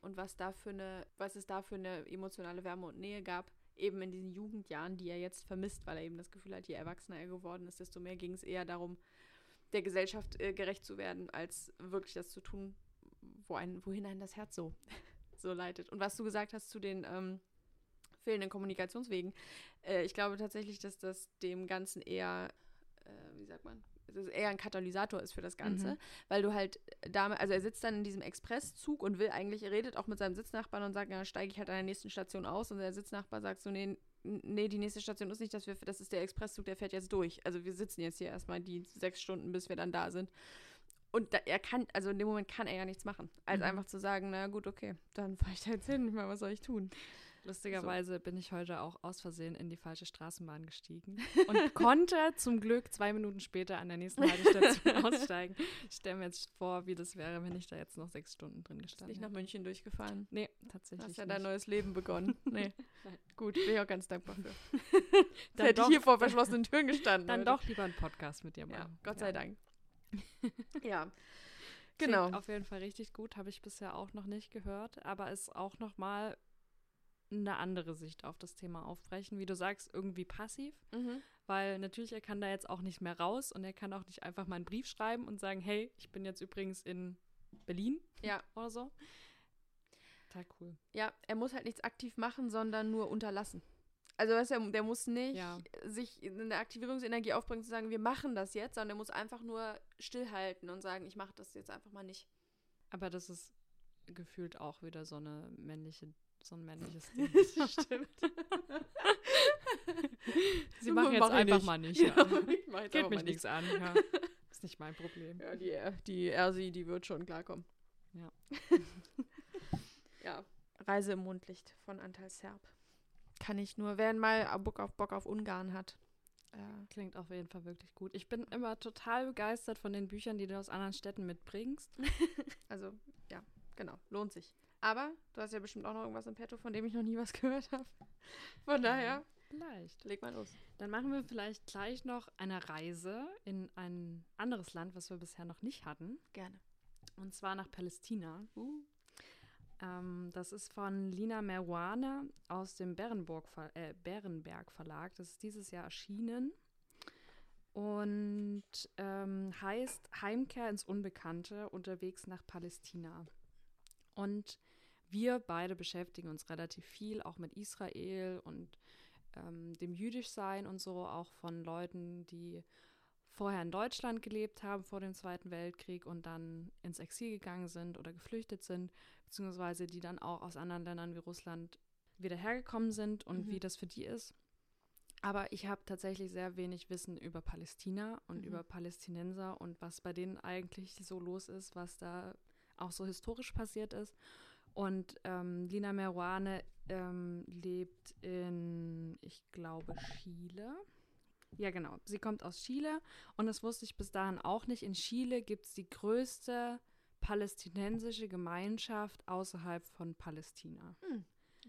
Speaker 2: Und was da für eine, was es da für eine emotionale Wärme und Nähe gab, eben in diesen Jugendjahren, die er jetzt vermisst, weil er eben das Gefühl hat, je erwachsener er geworden ist, desto mehr ging es eher darum, der Gesellschaft äh, gerecht zu werden, als wirklich das zu tun, wo ein, wohin einen das Herz so, so leitet. Und was du gesagt hast zu den ähm, fehlenden Kommunikationswegen, äh, ich glaube tatsächlich, dass das dem Ganzen eher, äh, wie sagt man, dass es eher ein Katalysator ist für das Ganze,
Speaker 1: Mhm.
Speaker 2: weil du halt damit, also er sitzt dann in diesem Expresszug und will eigentlich, er redet auch mit seinem Sitznachbarn und sagt, ja, steige ich halt an der nächsten Station aus und der Sitznachbar sagt so, nee, nee, die nächste Station ist nicht, dass wir, das ist der Expresszug, der fährt jetzt durch. Also wir sitzen jetzt hier erstmal die sechs Stunden, bis wir dann da sind. Und da, er kann, also in dem Moment kann er ja nichts machen, als
Speaker 1: Mhm.
Speaker 2: einfach zu sagen, na gut, okay, dann fahre ich da jetzt hin, ich meine, was soll ich tun?
Speaker 1: Lustigerweise bin ich heute auch aus Versehen in die falsche Straßenbahn gestiegen und konnte zum Glück zwei Minuten später an der nächsten Haltestation aussteigen. Ich stelle mir jetzt vor, wie das wäre, wenn ich da jetzt noch sechs Stunden drin
Speaker 2: Nicht
Speaker 1: gestanden
Speaker 2: nach
Speaker 1: hätte.
Speaker 2: München durchgefahren.
Speaker 1: Nee, tatsächlich
Speaker 2: hast ja
Speaker 1: nicht.
Speaker 2: dein neues Leben begonnen. Nee. Gut, bin ich auch ganz dankbar für.
Speaker 1: Dann
Speaker 2: Hätte ich hier vor verschlossenen Türen gestanden.
Speaker 1: dann
Speaker 2: heute.
Speaker 1: doch lieber einen Podcast mit dir machen.
Speaker 2: Ja, Gott sei
Speaker 1: Ja.
Speaker 2: Dank. ja.
Speaker 1: Klingt
Speaker 2: Genau.
Speaker 1: auf jeden Fall richtig gut, habe ich bisher auch noch nicht gehört, aber ist auch noch mal eine andere Sicht auf das Thema aufbrechen. Wie du sagst, irgendwie passiv,
Speaker 2: Mhm.
Speaker 1: weil natürlich er kann da jetzt auch nicht mehr raus und er kann auch nicht einfach mal einen Brief schreiben und sagen, hey, ich bin jetzt übrigens in Berlin
Speaker 2: Ja.
Speaker 1: oder so. Total cool.
Speaker 2: Ja, er muss halt nichts aktiv machen, sondern nur unterlassen. Also weißt du, der muss nicht
Speaker 1: Ja.
Speaker 2: sich in eine Aktivierungsenergie aufbringen, zu sagen, wir machen das jetzt, sondern er muss einfach nur stillhalten und sagen, ich mache das jetzt einfach mal nicht.
Speaker 1: Aber das ist gefühlt auch wieder so eine männliche, so ein männliches Ding.
Speaker 2: Stimmt.
Speaker 1: Sie machen jetzt
Speaker 2: Mach
Speaker 1: einfach
Speaker 2: nicht.
Speaker 1: mal nicht. Ja.
Speaker 2: jetzt
Speaker 1: Geht mich nichts an. Ja. Ist nicht mein Problem.
Speaker 2: Ja, die, die Ersi, die wird schon klarkommen.
Speaker 1: Ja.
Speaker 2: ja. Reise im Mondlicht von Antal Serb. Kann ich nur, wer mal Bock auf, Bock auf Ungarn hat. Äh,
Speaker 1: Klingt auf jeden Fall wirklich gut. Ich bin immer total begeistert von den Büchern, die du aus anderen Städten mitbringst.
Speaker 2: also, ja, genau, lohnt sich. Aber du hast ja bestimmt auch noch irgendwas im Petto, von dem ich noch nie was gehört habe. Von daher,
Speaker 1: Vielleicht.
Speaker 2: leg mal los.
Speaker 1: Dann machen wir vielleicht gleich noch eine Reise in ein anderes Land, was wir bisher noch nicht hatten.
Speaker 2: Gerne.
Speaker 1: Und zwar nach Palästina. Uh. Ähm, das ist von Lina Meruane aus dem Bärenburg, äh, Bärenberg Verlag. Das ist dieses Jahr erschienen und ähm, heißt Heimkehr ins Unbekannte, unterwegs nach Palästina. Und wir beide beschäftigen uns relativ viel auch mit Israel und ähm, dem Jüdischsein und so, auch von Leuten, die vorher in Deutschland gelebt haben vor dem Zweiten Weltkrieg und dann ins Exil gegangen sind oder geflüchtet sind, beziehungsweise die dann auch aus anderen Ländern wie Russland wieder hergekommen sind und mhm. wie das für die ist. Aber ich habe tatsächlich sehr wenig Wissen über Palästina und mhm. über Palästinenser und was bei denen eigentlich so los ist, was da auch so historisch passiert ist. Und ähm, Lina Meruane ähm, lebt in, ich glaube, Chile. Ja, genau. Sie kommt aus Chile und das wusste ich bis dahin auch nicht. In Chile gibt es die größte palästinensische Gemeinschaft außerhalb von Palästina.
Speaker 2: Hm,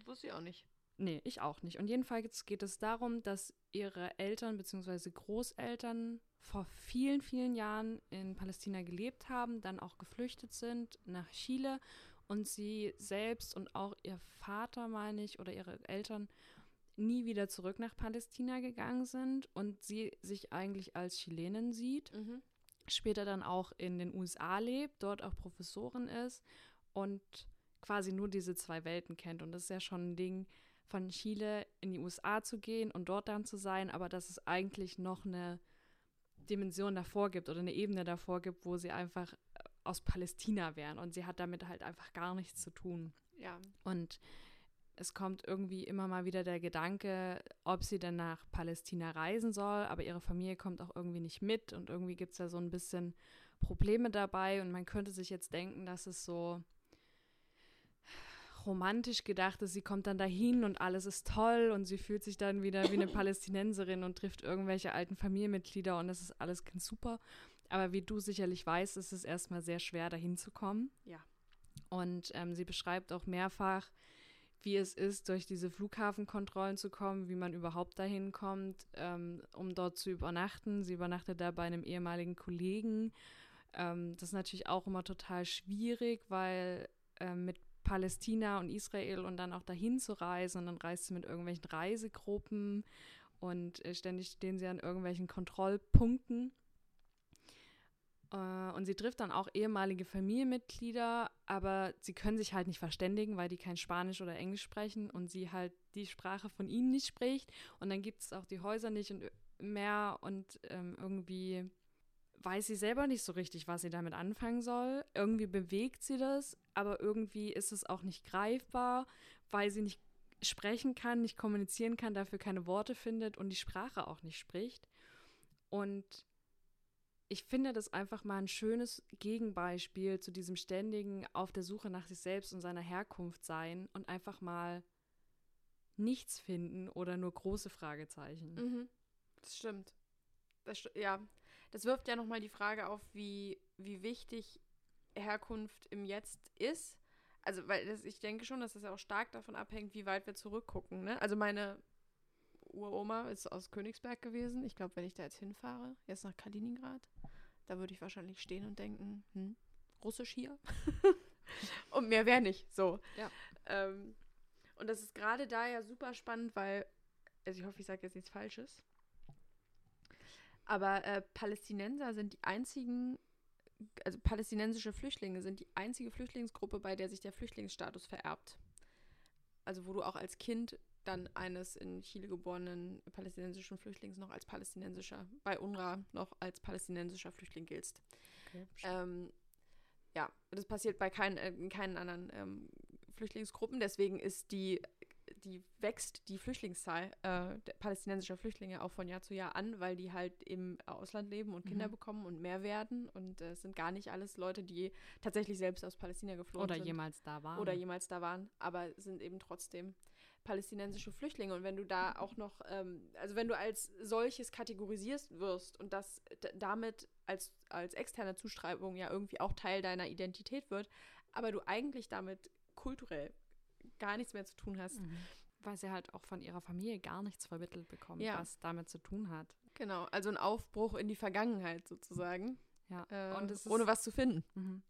Speaker 2: wusste ich auch nicht.
Speaker 1: Nee, ich auch nicht. Und jedenfalls geht es darum, dass ihre Eltern bzw. Großeltern vor vielen, vielen Jahren in Palästina gelebt haben, dann auch geflüchtet sind nach Chile und sie selbst und auch ihr Vater, meine ich, oder ihre Eltern nie wieder zurück nach Palästina gegangen sind und sie sich eigentlich als Chilenin sieht. Mhm. Später dann auch in den USA lebt, dort auch Professorin ist und quasi nur diese zwei Welten kennt. Und das ist ja schon ein Ding, von Chile in die USA zu gehen und dort dann zu sein, aber dass es eigentlich noch eine Dimension davor gibt oder eine Ebene davor gibt, wo sie einfach äh, aus Palästina wären und sie hat damit halt einfach gar nichts zu tun.
Speaker 2: Ja.
Speaker 1: Und es kommt irgendwie immer mal wieder der Gedanke, ob sie denn nach Palästina reisen soll, aber ihre Familie kommt auch irgendwie nicht mit und irgendwie gibt es ja so ein bisschen Probleme dabei und man könnte sich jetzt denken, dass es so romantisch gedacht ist, sie kommt dann dahin und alles ist toll und sie fühlt sich dann wieder wie eine Palästinenserin und trifft irgendwelche alten Familienmitglieder und es ist alles ganz super. Aber wie du sicherlich weißt, ist es erstmal sehr schwer, dahin zu kommen.
Speaker 2: Ja.
Speaker 1: Und ähm, sie beschreibt auch mehrfach, wie es ist, durch diese Flughafenkontrollen zu kommen, wie man überhaupt dahin kommt, ähm, um dort zu übernachten. Sie übernachtet da bei einem ehemaligen Kollegen. Ähm, das ist natürlich auch immer total schwierig, weil äh, mit Palästina und Israel und dann auch dahin zu reisen und dann reist sie mit irgendwelchen Reisegruppen und äh, ständig stehen sie an irgendwelchen Kontrollpunkten. Äh, und sie trifft dann auch ehemalige Familienmitglieder, aber sie können sich halt nicht verständigen, weil die kein Spanisch oder Englisch sprechen und sie halt die Sprache von ihnen nicht spricht. Und dann gibt es auch die Häuser nicht und mehr und ähm, irgendwie weiß sie selber nicht so richtig, was sie damit anfangen soll. Irgendwie bewegt sie das, aber irgendwie ist es auch nicht greifbar, weil sie nicht sprechen kann, nicht kommunizieren kann, dafür keine Worte findet und die Sprache auch nicht spricht. Und ich finde das einfach mal ein schönes Gegenbeispiel zu diesem ständigen auf der Suche nach sich selbst und seiner Herkunft sein und einfach mal nichts finden oder nur große Fragezeichen.
Speaker 2: Mhm. Das stimmt. Das st ja, das wirft ja nochmal die Frage auf, wie, wie wichtig Herkunft im Jetzt ist. Also, weil das, ich denke schon, dass das ja auch stark davon abhängt, wie weit wir zurückgucken. Ne? Also meine Uroma ist aus Königsberg gewesen. Ich glaube, wenn ich da jetzt hinfahre, jetzt nach Kaliningrad, da würde ich wahrscheinlich stehen und denken, hm, Russisch hier? und mehr wäre nicht so.
Speaker 1: Ja.
Speaker 2: Ähm, und das ist gerade da ja super spannend, weil, also ich hoffe, ich sage jetzt nichts Falsches. Aber äh, Palästinenser sind die einzigen, also palästinensische Flüchtlinge sind die einzige Flüchtlingsgruppe, bei der sich der Flüchtlingsstatus vererbt. Also wo du auch als Kind dann eines in Chile geborenen palästinensischen Flüchtlings noch als palästinensischer, bei UNRWA noch als palästinensischer Flüchtling giltst. Okay, ähm, ja, das passiert bei kein, äh, keinen anderen ähm, Flüchtlingsgruppen. Deswegen ist die die wächst die Flüchtlingszahl äh, palästinensischer Flüchtlinge auch von Jahr zu Jahr an, weil die halt im Ausland leben und Kinder mhm. bekommen und mehr werden. Und äh, es sind gar nicht alles Leute, die tatsächlich selbst aus Palästina geflohen
Speaker 1: Oder
Speaker 2: sind.
Speaker 1: Oder jemals da waren.
Speaker 2: Oder jemals da waren, aber sind eben trotzdem palästinensische Flüchtlinge. Und wenn du da auch noch, ähm, also wenn du als solches kategorisierst wirst und das damit als, als externe Zuschreibung ja irgendwie auch Teil deiner Identität wird, aber du eigentlich damit kulturell gar nichts mehr zu tun hast. Mhm.
Speaker 1: Weil sie halt auch von ihrer Familie gar nichts vermittelt bekommt, ja. was damit zu tun hat.
Speaker 2: Genau, also ein Aufbruch in die Vergangenheit sozusagen.
Speaker 1: Ja,
Speaker 2: äh, und ohne was zu finden. Mhm.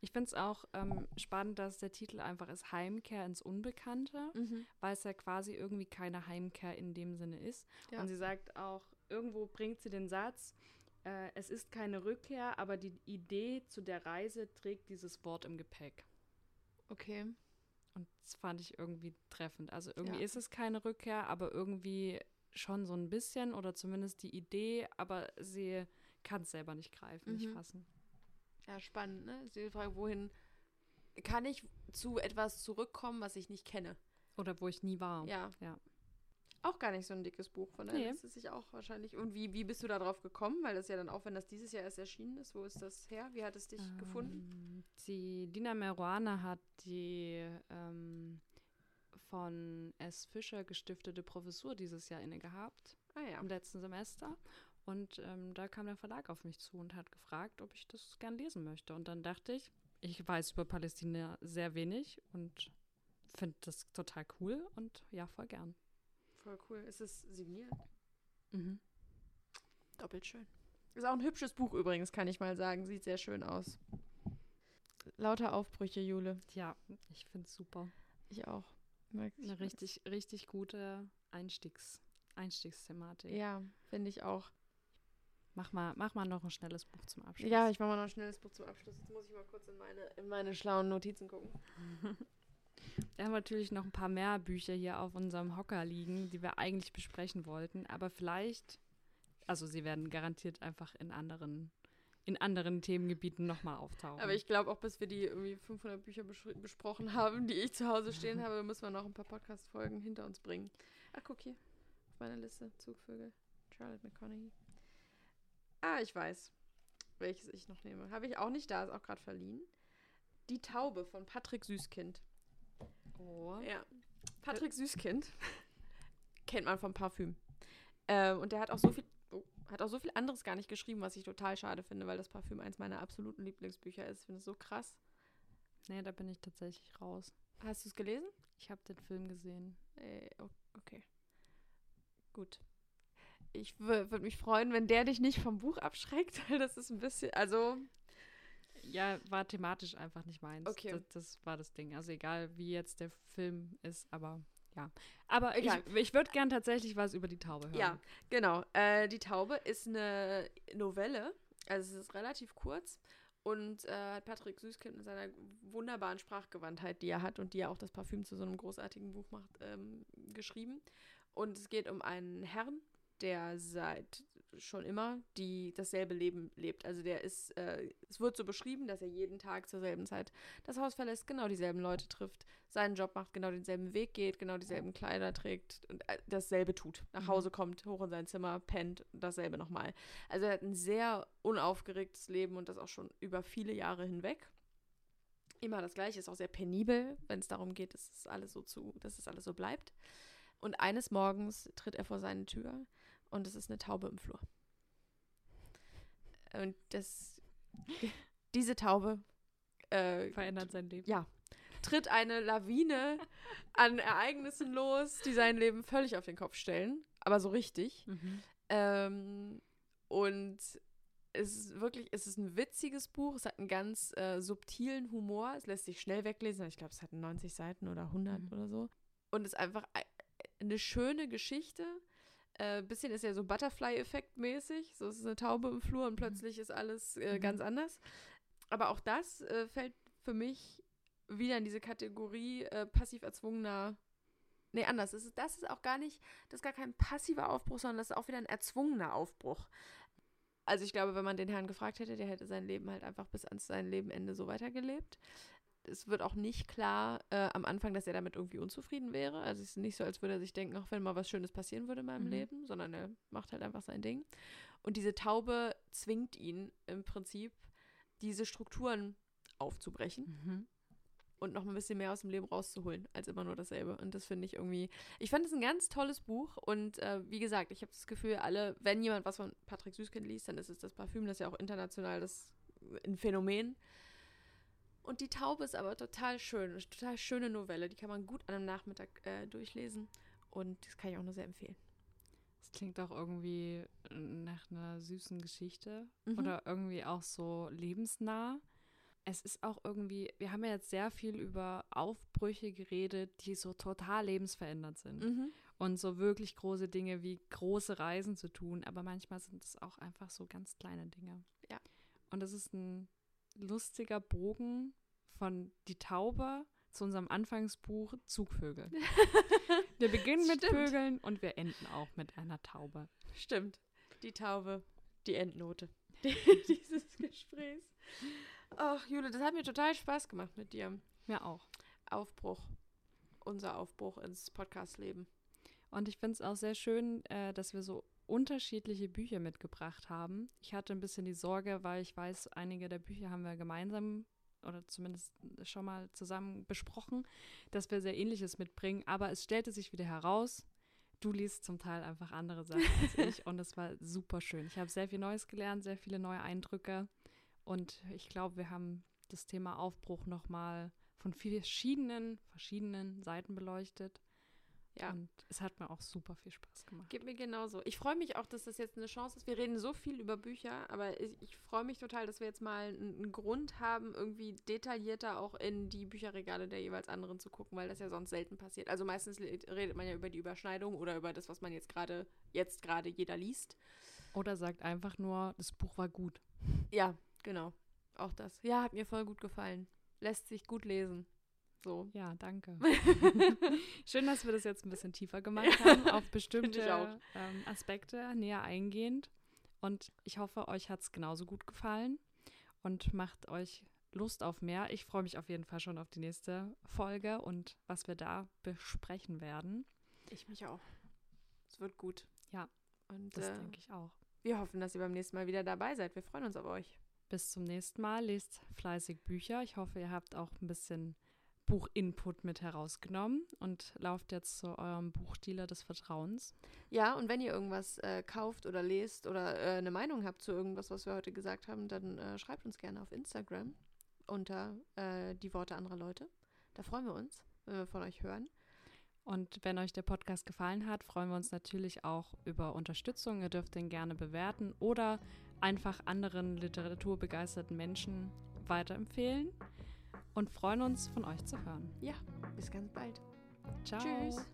Speaker 1: Ich finde es auch ähm, spannend, dass der Titel einfach ist Heimkehr ins Unbekannte,
Speaker 2: Mhm.
Speaker 1: weil es ja quasi irgendwie keine Heimkehr in dem Sinne ist.
Speaker 2: Ja.
Speaker 1: Und sie sagt auch, irgendwo bringt sie den Satz, äh, es ist keine Rückkehr, aber die Idee zu der Reise trägt dieses Wort im Gepäck.
Speaker 2: Okay.
Speaker 1: Und das fand ich irgendwie treffend. Also irgendwie
Speaker 2: Ja.
Speaker 1: ist es keine Rückkehr, aber irgendwie schon so ein bisschen oder zumindest die Idee, aber sie kann es selber nicht greifen, nicht
Speaker 2: Mhm.
Speaker 1: fassen.
Speaker 2: Ja, spannend, ne? Ist die Frage, wohin kann ich zu etwas zurückkommen, was ich nicht kenne?
Speaker 1: Oder wo ich nie war.
Speaker 2: Ja.
Speaker 1: Ja.
Speaker 2: Auch gar nicht so ein dickes Buch, von daher
Speaker 1: Nee.
Speaker 2: lässt es sich auch wahrscheinlich. Und wie, wie bist du da drauf gekommen? Weil das ja dann auch, wenn das dieses Jahr erst erschienen ist, wo ist das her? Wie hat es dich gefunden?
Speaker 1: Ähm, Die Dina Meruana hat die ähm, von S. Fischer gestiftete Professur dieses Jahr inne gehabt,
Speaker 2: Ah ja.
Speaker 1: im letzten Semester. Und ähm, da kam der Verlag auf mich zu und hat gefragt, ob ich das gern lesen möchte. Und dann dachte ich, ich weiß über Palästina sehr wenig und finde das total cool und ja, voll gern.
Speaker 2: Voll cool. Ist es signiert?
Speaker 1: Mhm.
Speaker 2: Doppelt schön. Ist auch ein hübsches Buch übrigens, kann ich mal sagen. Sieht sehr schön aus. Lauter Aufbrüche, Jule.
Speaker 1: Ja, ich finde es super.
Speaker 2: Ich auch. Mag- ich
Speaker 1: Eine
Speaker 2: mag's.
Speaker 1: richtig, richtig gute Einstiegs, Einstiegsthematik.
Speaker 2: Ja, finde ich auch.
Speaker 1: Mach, mal, mach mal noch ein schnelles Buch zum Abschluss.
Speaker 2: Ja, ich mache mal noch ein schnelles Buch zum Abschluss. Jetzt muss ich mal kurz in meine, in meine schlauen Notizen gucken.
Speaker 1: Wir haben natürlich noch ein paar mehr Bücher hier auf unserem Hocker liegen, die wir eigentlich besprechen wollten, aber vielleicht, also sie werden garantiert einfach in anderen, in anderen Themengebieten nochmal auftauchen.
Speaker 2: Aber ich glaube auch, bis wir die irgendwie 500 Bücher besprochen haben, die ich zu Hause stehen habe, müssen wir noch ein paar Podcast-Folgen hinter uns bringen. Ach, guck hier. Auf meiner Liste. Zugvögel. Charlotte McConaughey. Ah, ich weiß, welches ich noch nehme. Habe ich auch nicht da, ist auch gerade verliehen. Die Taube von Patrick Süßkind.
Speaker 1: Oh.
Speaker 2: Ja. Patrick Süßkind kennt man vom Parfüm. Ähm, und der hat auch so viel, oh, hat auch so viel anderes gar nicht geschrieben, was ich total schade finde, weil das Parfüm eins meiner absoluten Lieblingsbücher ist. Ich finde es so krass.
Speaker 1: Nee, da bin ich tatsächlich raus.
Speaker 2: Hast du es gelesen?
Speaker 1: Ich habe den Film gesehen.
Speaker 2: Äh, okay. Gut. Ich würde mich freuen, wenn der dich nicht vom Buch abschreckt, weil das ist ein bisschen, also
Speaker 1: Ja, war thematisch einfach nicht meins.
Speaker 2: Okay.
Speaker 1: Das, das war das Ding. Also egal, wie jetzt der Film ist, aber ja. Aber
Speaker 2: Egal.
Speaker 1: ich, ich würde gern tatsächlich was über die Taube hören.
Speaker 2: Ja, genau. Äh, die Taube ist eine Novelle, also es ist relativ kurz und äh, hat Patrick Süßkind mit seiner wunderbaren Sprachgewandtheit, die er hat und die ja auch das Parfüm zu so einem großartigen Buch macht, ähm, geschrieben. Und es geht um einen Herrn, der seit schon immer die dasselbe Leben lebt. Also der ist, äh, es wird so beschrieben, dass er jeden Tag zur selben Zeit das Haus verlässt, genau dieselben Leute trifft, seinen Job macht, genau denselben Weg geht, genau dieselben Kleider trägt und äh, dasselbe tut. Nach
Speaker 1: Mhm.
Speaker 2: Hause kommt, hoch in sein Zimmer, pennt, dasselbe nochmal. Also er hat ein sehr unaufgeregtes Leben und das auch schon über viele Jahre hinweg. Immer das Gleiche, ist auch sehr penibel, wenn es darum geht, dass es alles so zu, dass es alles so bleibt. Und eines Morgens tritt er vor seine Tür und es ist eine Taube im Flur. Und das, diese Taube äh,
Speaker 1: Verändert sein Leben.
Speaker 2: Ja. tritt eine Lawine an Ereignissen los, die sein Leben völlig auf den Kopf stellen, aber so richtig.
Speaker 1: Mhm.
Speaker 2: Ähm, und es ist wirklich, es ist ein witziges Buch. Es hat einen ganz äh, subtilen Humor. Es lässt sich schnell weglesen. Ich glaube, es hat 90 Seiten oder 100
Speaker 1: Mhm.
Speaker 2: oder so. Und es ist einfach ei- eine schöne Geschichte. Äh, bisschen ist ja so Butterfly-Effekt mäßig. So es ist eine Taube im Flur und plötzlich ist alles äh,
Speaker 1: Mhm.
Speaker 2: ganz anders. Aber auch das äh, fällt für mich wieder in diese Kategorie äh, passiv erzwungener. Nee, anders. Das ist, das ist auch gar nicht, das ist gar kein passiver Aufbruch, sondern das ist auch wieder ein erzwungener Aufbruch. Also ich glaube, wenn man den Herrn gefragt hätte, der hätte sein Leben halt einfach bis ans sein Lebenende so weitergelebt. Es wird auch nicht klar äh, am Anfang, dass er damit irgendwie unzufrieden wäre. Also es ist nicht so, als würde er sich denken, auch wenn mal was Schönes passieren würde in meinem
Speaker 1: Mhm.
Speaker 2: Leben, sondern er macht halt einfach sein Ding. Und diese Taube zwingt ihn im Prinzip, diese Strukturen aufzubrechen
Speaker 1: Mhm.
Speaker 2: und noch ein bisschen mehr aus dem Leben rauszuholen, als immer nur dasselbe. Und das finde ich irgendwie, ich fand es ein ganz tolles Buch und äh, wie gesagt, ich habe das Gefühl, alle, wenn jemand was von Patrick Süßkind liest, dann ist es das Parfüm, das ist ja auch international das ein Phänomen. Und die Taube ist aber total schön, eine total schöne Novelle, die kann man gut an einem Nachmittag äh, durchlesen und das kann ich auch nur sehr empfehlen.
Speaker 1: Das klingt auch irgendwie nach einer süßen Geschichte
Speaker 2: Mhm.
Speaker 1: oder irgendwie auch so lebensnah. es ist auch irgendwie, wir haben ja jetzt sehr viel über Aufbrüche geredet, die so total lebensverändert sind.
Speaker 2: Mhm.
Speaker 1: Und so wirklich große Dinge wie große Reisen zu tun. Aber manchmal sind es auch einfach so ganz kleine Dinge.
Speaker 2: Ja.
Speaker 1: Und das ist ein lustiger Bogen von Die Taube zu unserem Anfangsbuch Zugvögel. wir beginnen mit
Speaker 2: Stimmt.
Speaker 1: Vögeln und wir enden auch mit einer Taube.
Speaker 2: Stimmt. Die Taube, die Endnote dieses Gesprächs. Ach, Jule, das hat mir total Spaß gemacht mit dir.
Speaker 1: Mir auch.
Speaker 2: Aufbruch. Unser Aufbruch ins Podcast-Leben.
Speaker 1: Und ich finde es auch sehr schön, äh, dass wir so unterschiedliche Bücher mitgebracht haben. Ich hatte ein bisschen die Sorge, weil ich weiß, einige der Bücher haben wir gemeinsam oder zumindest schon mal zusammen besprochen, dass wir sehr ähnliches mitbringen. Aber es stellte sich wieder heraus, du liest zum Teil einfach andere Sachen als ich und es war super schön. Ich habe sehr viel Neues gelernt, sehr viele neue Eindrücke und ich glaube, wir haben das Thema Aufbruch nochmal von verschiedenen, verschiedenen Seiten beleuchtet.
Speaker 2: Ja.
Speaker 1: Und es hat mir auch super viel Spaß gemacht.
Speaker 2: Geht mir genauso. Ich freue mich auch, dass das jetzt eine Chance ist. Wir reden so viel über Bücher, aber ich, ich freue mich total, dass wir jetzt mal einen, Grund haben, irgendwie detaillierter auch in die Bücherregale der jeweils anderen zu gucken, weil das ja sonst selten passiert. Also meistens redet man ja über die Überschneidung oder über das, was man jetzt gerade, jetzt gerade jeder liest.
Speaker 1: Oder sagt einfach nur, das Buch war gut.
Speaker 2: Ja, genau. Auch das. Ja, hat mir voll gut gefallen. Lässt sich gut lesen. So.
Speaker 1: Ja, danke. Schön, dass wir das jetzt ein bisschen tiefer gemacht haben, auf bestimmte ähm, Aspekte näher eingehend. Und ich hoffe, euch hat es genauso gut gefallen und macht euch Lust auf mehr. Ich freue mich auf jeden Fall schon auf die nächste Folge und was wir da besprechen werden.
Speaker 2: Ich mich auch. Es wird gut.
Speaker 1: Ja,
Speaker 2: Und
Speaker 1: Das
Speaker 2: äh,
Speaker 1: denke ich auch.
Speaker 2: wir hoffen, dass ihr beim nächsten Mal wieder dabei seid. Wir freuen uns auf euch.
Speaker 1: Bis zum nächsten Mal. Lest fleißig Bücher. Ich hoffe, ihr habt auch ein bisschen Buchinput mit herausgenommen und lauft jetzt zu eurem Buchdealer des Vertrauens.
Speaker 2: Ja, und wenn ihr irgendwas äh, kauft oder lest oder äh, eine Meinung habt zu irgendwas, was wir heute gesagt haben, dann äh, schreibt uns gerne auf Instagram unter äh, die Worte anderer Leute. Da freuen wir uns, wenn wir von euch hören.
Speaker 1: Und wenn euch der Podcast gefallen hat, freuen wir uns natürlich auch über Unterstützung. Ihr dürft den gerne bewerten oder einfach anderen literaturbegeisterten Menschen weiterempfehlen und freuen uns, von euch zu hören.
Speaker 2: Ja, bis ganz bald.
Speaker 1: Ciao.
Speaker 2: Tschüss.